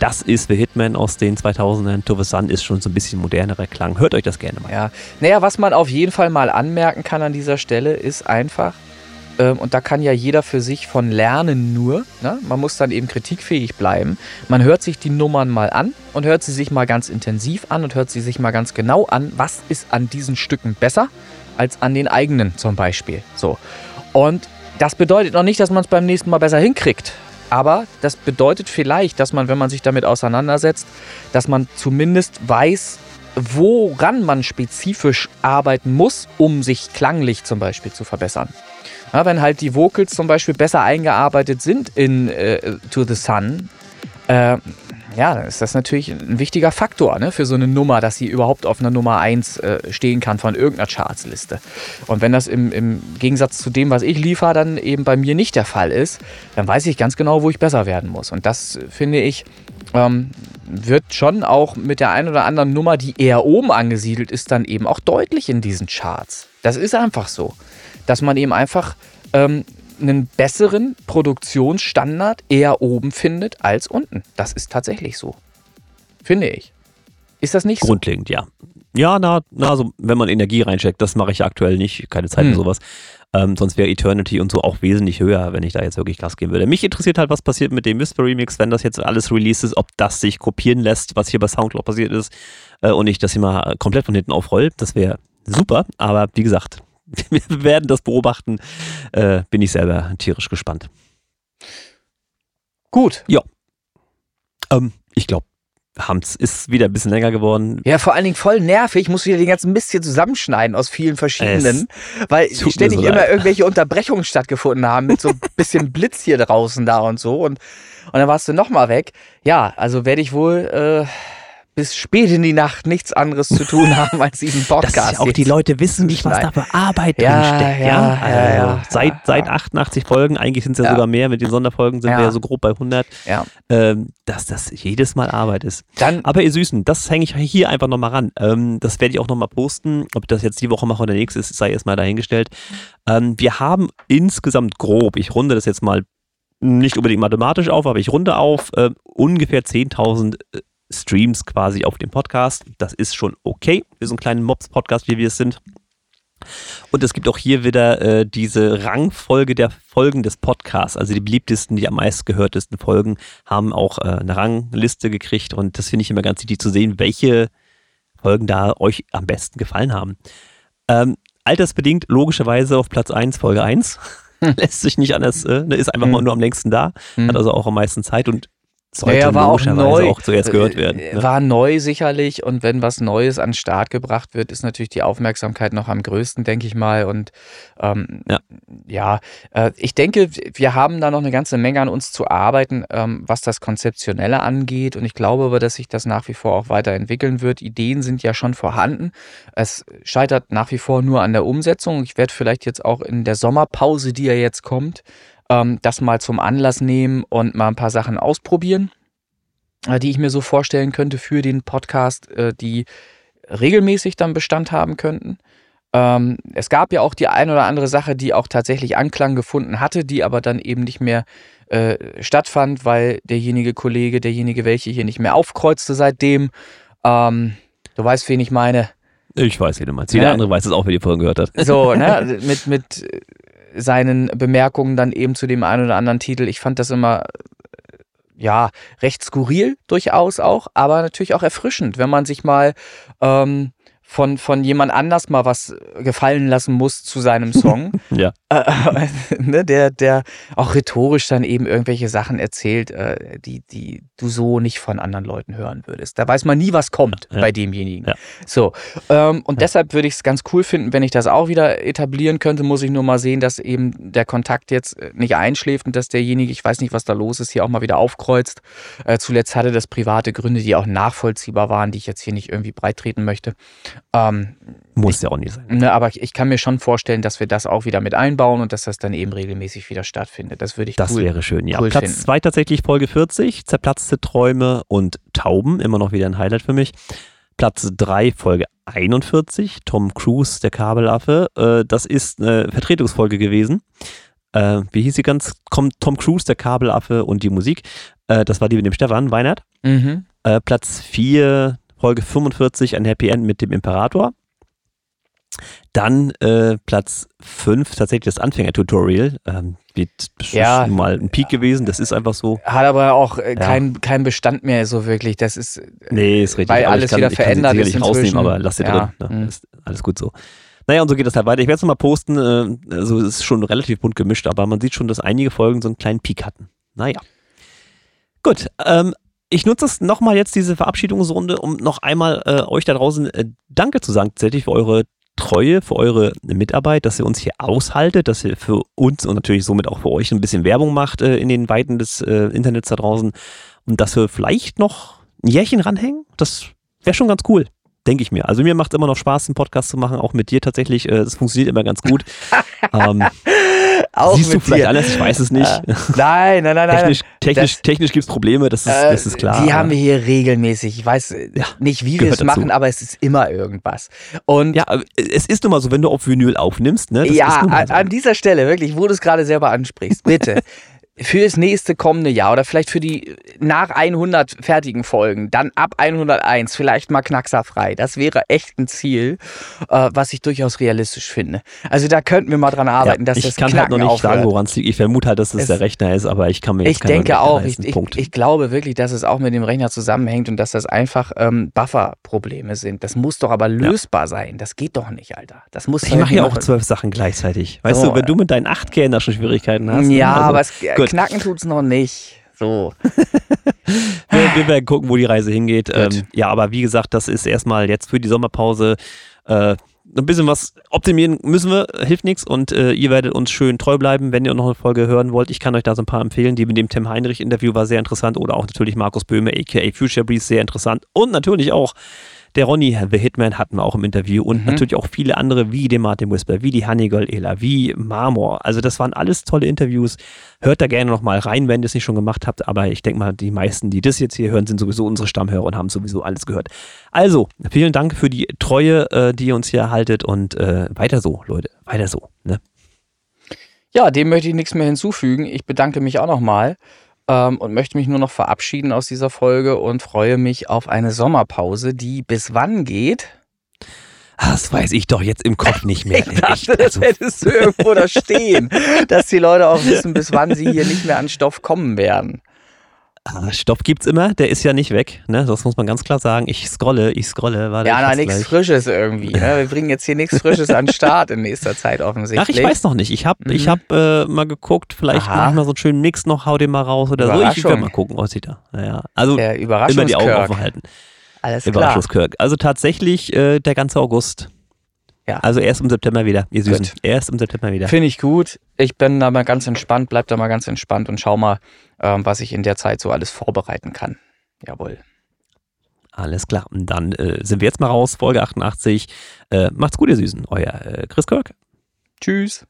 das ist The Hitman aus den 2000ern. To the Sun ist schon so ein bisschen modernerer Klang. Hört euch das gerne mal. Ja, naja, was man auf jeden Fall mal anmerken kann an dieser Stelle, ist einfach, und da kann ja jeder für sich von lernen nur, ne? man muss dann eben kritikfähig bleiben. Man hört sich die Nummern mal an und hört sie sich mal ganz intensiv an und hört sie sich mal ganz genau an, was ist an diesen Stücken besser als an den eigenen zum Beispiel. So. Und das bedeutet noch nicht, dass man es beim nächsten Mal besser hinkriegt. Aber das bedeutet vielleicht, dass man, wenn man sich damit auseinandersetzt, dass man zumindest weiß, woran man spezifisch arbeiten muss, um sich klanglich zum Beispiel zu verbessern. Ja, wenn halt die Vocals zum Beispiel besser eingearbeitet sind in äh, To the Sun, äh, ja, dann ist das natürlich ein wichtiger Faktor ne, für so eine Nummer, dass sie überhaupt auf einer Nummer 1 äh, stehen kann von irgendeiner Chartsliste. Und wenn das im, im Gegensatz zu dem, was ich liefere, dann eben bei mir nicht der Fall ist, dann weiß ich ganz genau, wo ich besser werden muss. Und das äh, finde ich, ähm, wird schon auch mit der einen oder anderen Nummer, die eher oben angesiedelt ist, dann eben auch deutlich in diesen Charts. Das ist einfach so, dass man eben einfach ähm, einen besseren Produktionsstandard eher oben findet als unten. Das ist tatsächlich so. Finde ich. Ist das nicht so? Grundlegend, ja. Ja, na, na, also wenn man Energie reinsteckt, das mache ich aktuell nicht, keine Zeit für Hm. sowas. Ähm, sonst wäre Eternity und so auch wesentlich höher, wenn ich da jetzt wirklich Gas geben würde. Mich interessiert halt, was passiert mit dem Whisper Remix, wenn das jetzt alles released ist, ob das sich kopieren lässt, was hier bei Soundcloud passiert ist, äh, und ich das hier mal komplett von hinten aufroll. Das wäre super, aber wie gesagt, *laughs* wir werden das beobachten. Äh, bin ich selber tierisch gespannt. Gut. Ähm, ich glaube, haben's, ist wieder ein bisschen länger geworden. Ja, vor allen Dingen voll nervig. Ich muss wieder den ganzen Mist hier zusammenschneiden aus vielen verschiedenen, weil ständig so immer leid. irgendwelche Unterbrechungen stattgefunden haben mit so ein bisschen Blitz hier draußen da und so. Und, und dann warst du nochmal weg. Ja, also werde ich wohl. Äh, bis spät in die Nacht nichts anderes zu tun *laughs* haben als diesen Podcast. Dass ja auch die Leute wissen nicht, was da für Arbeit ja, drinsteckt. Ja, ja, also ja, ja, seit, seit 88 Folgen, eigentlich sind es ja, sogar mehr, mit den Sonderfolgen sind wir ja so grob bei 100, ja. ähm, dass das jedes Mal Arbeit ist. Dann, Aber ihr Süßen, das hänge ich hier einfach nochmal ran. Ähm, das werde ich auch nochmal posten. Ob ich das jetzt die Woche mache oder nächstes, sei erstmal dahingestellt. Ähm, wir haben insgesamt grob, ich runde das jetzt mal nicht unbedingt mathematisch auf, aber ich runde auf, äh, ungefähr 10.000 Streams quasi auf dem Podcast. Das ist schon okay für so einen kleinen Mobs-Podcast, wie wir es sind. Und es gibt auch hier wieder äh, diese Rangfolge der Folgen des Podcasts. Also die beliebtesten, die am meisten gehörtesten Folgen haben auch äh, eine Rangliste gekriegt. Und das finde ich immer ganz wichtig zu sehen, welche Folgen da euch am besten gefallen haben. Ähm, altersbedingt logischerweise auf Platz 1, Folge 1. *laughs* Lässt sich nicht anders, äh, ne, ist einfach mal hm. nur am längsten da, hat hm. also auch am meisten Zeit und sollte ja, war auch neu, auch zuerst gehört werden. Ne? War neu sicherlich und wenn was Neues an den Start gebracht wird, ist natürlich die Aufmerksamkeit noch am größten, denke ich mal. Und ähm, ja, ja äh, ich denke, wir haben da noch eine ganze Menge an uns zu arbeiten, ähm, was das Konzeptionelle angeht. Und ich glaube aber, dass sich das nach wie vor auch weiterentwickeln wird. Ideen sind ja schon vorhanden. Es scheitert nach wie vor nur an der Umsetzung. Ich werde vielleicht jetzt auch in der Sommerpause, die ja jetzt kommt, ähm, das mal zum Anlass nehmen und mal ein paar Sachen ausprobieren, äh, die ich mir so vorstellen könnte für den Podcast, äh, die regelmäßig dann Bestand haben könnten. Ähm, es gab ja auch die ein oder andere Sache, die auch tatsächlich Anklang gefunden hatte, die aber dann eben nicht mehr äh, stattfand, weil derjenige Kollege, derjenige welche hier nicht mehr aufkreuzte seitdem. Ähm, du weißt, wen ich meine. Ich weiß, wie du meinst. Jeder ja. andere weiß es auch, wer die Folge gehört hat. So, ne, *laughs* mit, mit seinen Bemerkungen dann eben zu dem einen oder anderen Titel. Ich fand das immer ja recht skurril durchaus auch, aber natürlich auch erfrischend, wenn man sich mal ähm, von, von jemand anders mal was gefallen lassen muss zu seinem Song. *laughs* ja. Äh, ne, der, der auch rhetorisch dann eben irgendwelche Sachen erzählt, äh, die, die du so nicht von anderen Leuten hören würdest. Da weiß man nie, was kommt ja. bei demjenigen. Ja. So. Ähm, und ja. deshalb würde ich es ganz cool finden, wenn ich das auch wieder etablieren könnte, muss ich nur mal sehen, dass eben der Kontakt jetzt äh, nicht einschläft und dass derjenige, ich weiß nicht, was da los ist, hier auch mal wieder aufkreuzt. Äh, zuletzt hatte das private Gründe, die auch nachvollziehbar waren, die ich jetzt hier nicht irgendwie breit treten möchte. Ähm, Muss ja auch nicht sein. Ne, aber ich, ich, kann mir schon vorstellen, dass wir das auch wieder mit einbauen und dass das dann eben regelmäßig wieder stattfindet. Das würde ich Das cool, wäre schön, ja. Cool Platz 2 tatsächlich Folge 40, zerplatzte Träume und Tauben, immer noch wieder ein Highlight für mich. Platz 3, Folge 41, Tom Cruise, der Kabelaffe. Äh, das ist eine Vertretungsfolge gewesen. Äh, wie hieß sie ganz? Tom Cruise, der Kabelaffe und die Musik. Äh, das war die mit dem Stefan Weinert. Mhm. Platz 4, Folge 45 ein Happy End mit dem Imperator. Dann äh, Platz 5 tatsächlich das Anfänger-Tutorial. Ähm, wird ja, mal ein Peak gewesen, das ist einfach so. Hat aber auch äh, ja. keinen kein Bestand mehr so wirklich. Das ist, nee, ist richtig. Weil alles kann, wieder verändert ist. Ich rausnehmen, aber lass dir ja. drin. Ne? Mhm. Ist alles gut so. Naja, und so geht das halt weiter. Ich werde es nochmal posten. Äh, also es ist schon relativ bunt gemischt, aber man sieht schon, dass einige Folgen so einen kleinen Peak hatten. Naja. Gut, ähm, ich nutze es nochmal jetzt, diese Verabschiedungsrunde, um noch einmal äh, euch da draußen äh, Danke zu sagen, tatsächlich für eure Treue, für eure Mitarbeit, dass ihr uns hier aushaltet, dass ihr für uns und natürlich somit auch für euch ein bisschen Werbung macht äh, in den Weiten des äh, Internets da draußen und dass wir vielleicht noch ein Jährchen ranhängen. Das wäre schon ganz cool denke ich mir. Also mir macht es immer noch Spaß, einen Podcast zu machen, auch mit dir tatsächlich. Äh, es funktioniert immer ganz gut. *laughs* ähm, auch siehst du vielleicht dir. alles, ich weiß es nicht. Äh, nein, nein, nein, technisch, Technisch, technisch gibt es Probleme, das ist, äh, das ist klar. Die haben wir hier regelmäßig. Ich weiß ja, nicht, wie wir es machen, aber es ist immer irgendwas. Und ja, es ist immer so, wenn du auf Vinyl aufnimmst. Ne, ja, an, so. an dieser Stelle, wirklich, wo du es gerade selber ansprichst, bitte. *laughs* fürs nächste kommende Jahr oder vielleicht für die nach 100 fertigen Folgen, dann ab 101 vielleicht mal knackserfrei. Das wäre echt ein Ziel, äh, was ich durchaus realistisch finde. Also da könnten wir mal dran arbeiten, ja, dass ich das kann Knacken halt noch nicht aufhört. sagen, woran es liegt. Ich vermute halt, dass es, es der Rechner ist, aber ich kann mir jetzt Ich denke auch. Ich, ich, ich, glaube wirklich, dass es auch mit dem Rechner zusammenhängt und dass das einfach ähm, Buffer-Probleme sind. Das muss doch aber lösbar ja. sein. Das geht doch nicht, Alter. Das muss ich mache ja auch zwölf Sachen gleichzeitig. Weißt so, du, wenn du mit deinen 8K da schon Schwierigkeiten hast. Ja, ne? also, aber es, Gut. Knacken tut es noch nicht. So. *laughs* wir, wir werden gucken, wo die Reise hingeht. Ähm, ja, aber wie gesagt, das ist erstmal jetzt für die Sommerpause. Äh, ein bisschen was optimieren müssen wir, hilft nichts und äh, ihr werdet uns schön treu bleiben, wenn ihr noch eine Folge hören wollt. Ich kann euch da so ein paar empfehlen. Die mit dem Tim Heinrich Interview war sehr interessant oder auch natürlich Markus Böhme, aka Future Breeze, sehr interessant und natürlich auch der Ronny, The Hitman, hatten wir auch im Interview und mhm. natürlich auch viele andere, wie den Martin Whisper, wie die Honeygirl Ela, wie Marmor. Also das waren alles tolle Interviews. Hört da gerne nochmal rein, wenn ihr es nicht schon gemacht habt. Aber ich denke mal, die meisten, die das jetzt hier hören, sind sowieso unsere Stammhörer und haben sowieso alles gehört. Also, vielen Dank für die Treue, äh, die ihr uns hier haltet und äh, weiter so, Leute, weiter so. Ne? Ja, dem möchte ich nichts mehr hinzufügen. Ich bedanke mich auch nochmal ähm, und möchte mich nur noch verabschieden aus dieser Folge und freue mich auf eine Sommerpause, die bis wann geht? Das weiß ich doch jetzt im Kopf nicht mehr. *laughs* Ich dachte, das also hättest du irgendwo da stehen, dass die Leute auch wissen, bis wann sie hier nicht mehr an Stoff kommen werden. Ah, Stoff gibt's immer, der ist ja nicht weg. Ne? Das muss man ganz klar sagen. Ich scrolle, ich scrolle. Warte, ja, na, nichts Frisches irgendwie. Ne? Wir bringen jetzt hier nichts Frisches an den Start in nächster Zeit offensichtlich. Ach, ich weiß noch nicht. Ich habe mhm. Ich hab, äh, mal geguckt, vielleicht mache ich mal so einen schönen Mix noch, hau den mal raus oder so. Ich werde mal gucken, was sieht da. Naja, also immer die Augen offen halten. Alles klar. Also tatsächlich äh, der ganze August. Ja. Also erst im September wieder, ihr Süßen. Gut. Erst im September wieder. Finde ich gut. Ich bin da mal ganz entspannt, bleib da mal ganz entspannt und schau mal, ähm, was ich in der Zeit so alles vorbereiten kann. Jawohl. Alles klar. Und dann äh, sind wir jetzt mal raus, Folge 88. Äh, macht's gut, ihr Süßen. Euer äh, Chris Kirk. Tschüss.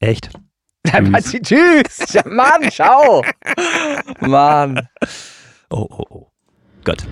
Echt? *laughs* Tschüss. Tschüss. Mann, ciao. *laughs* Mann. Oh, oh, oh. Gut.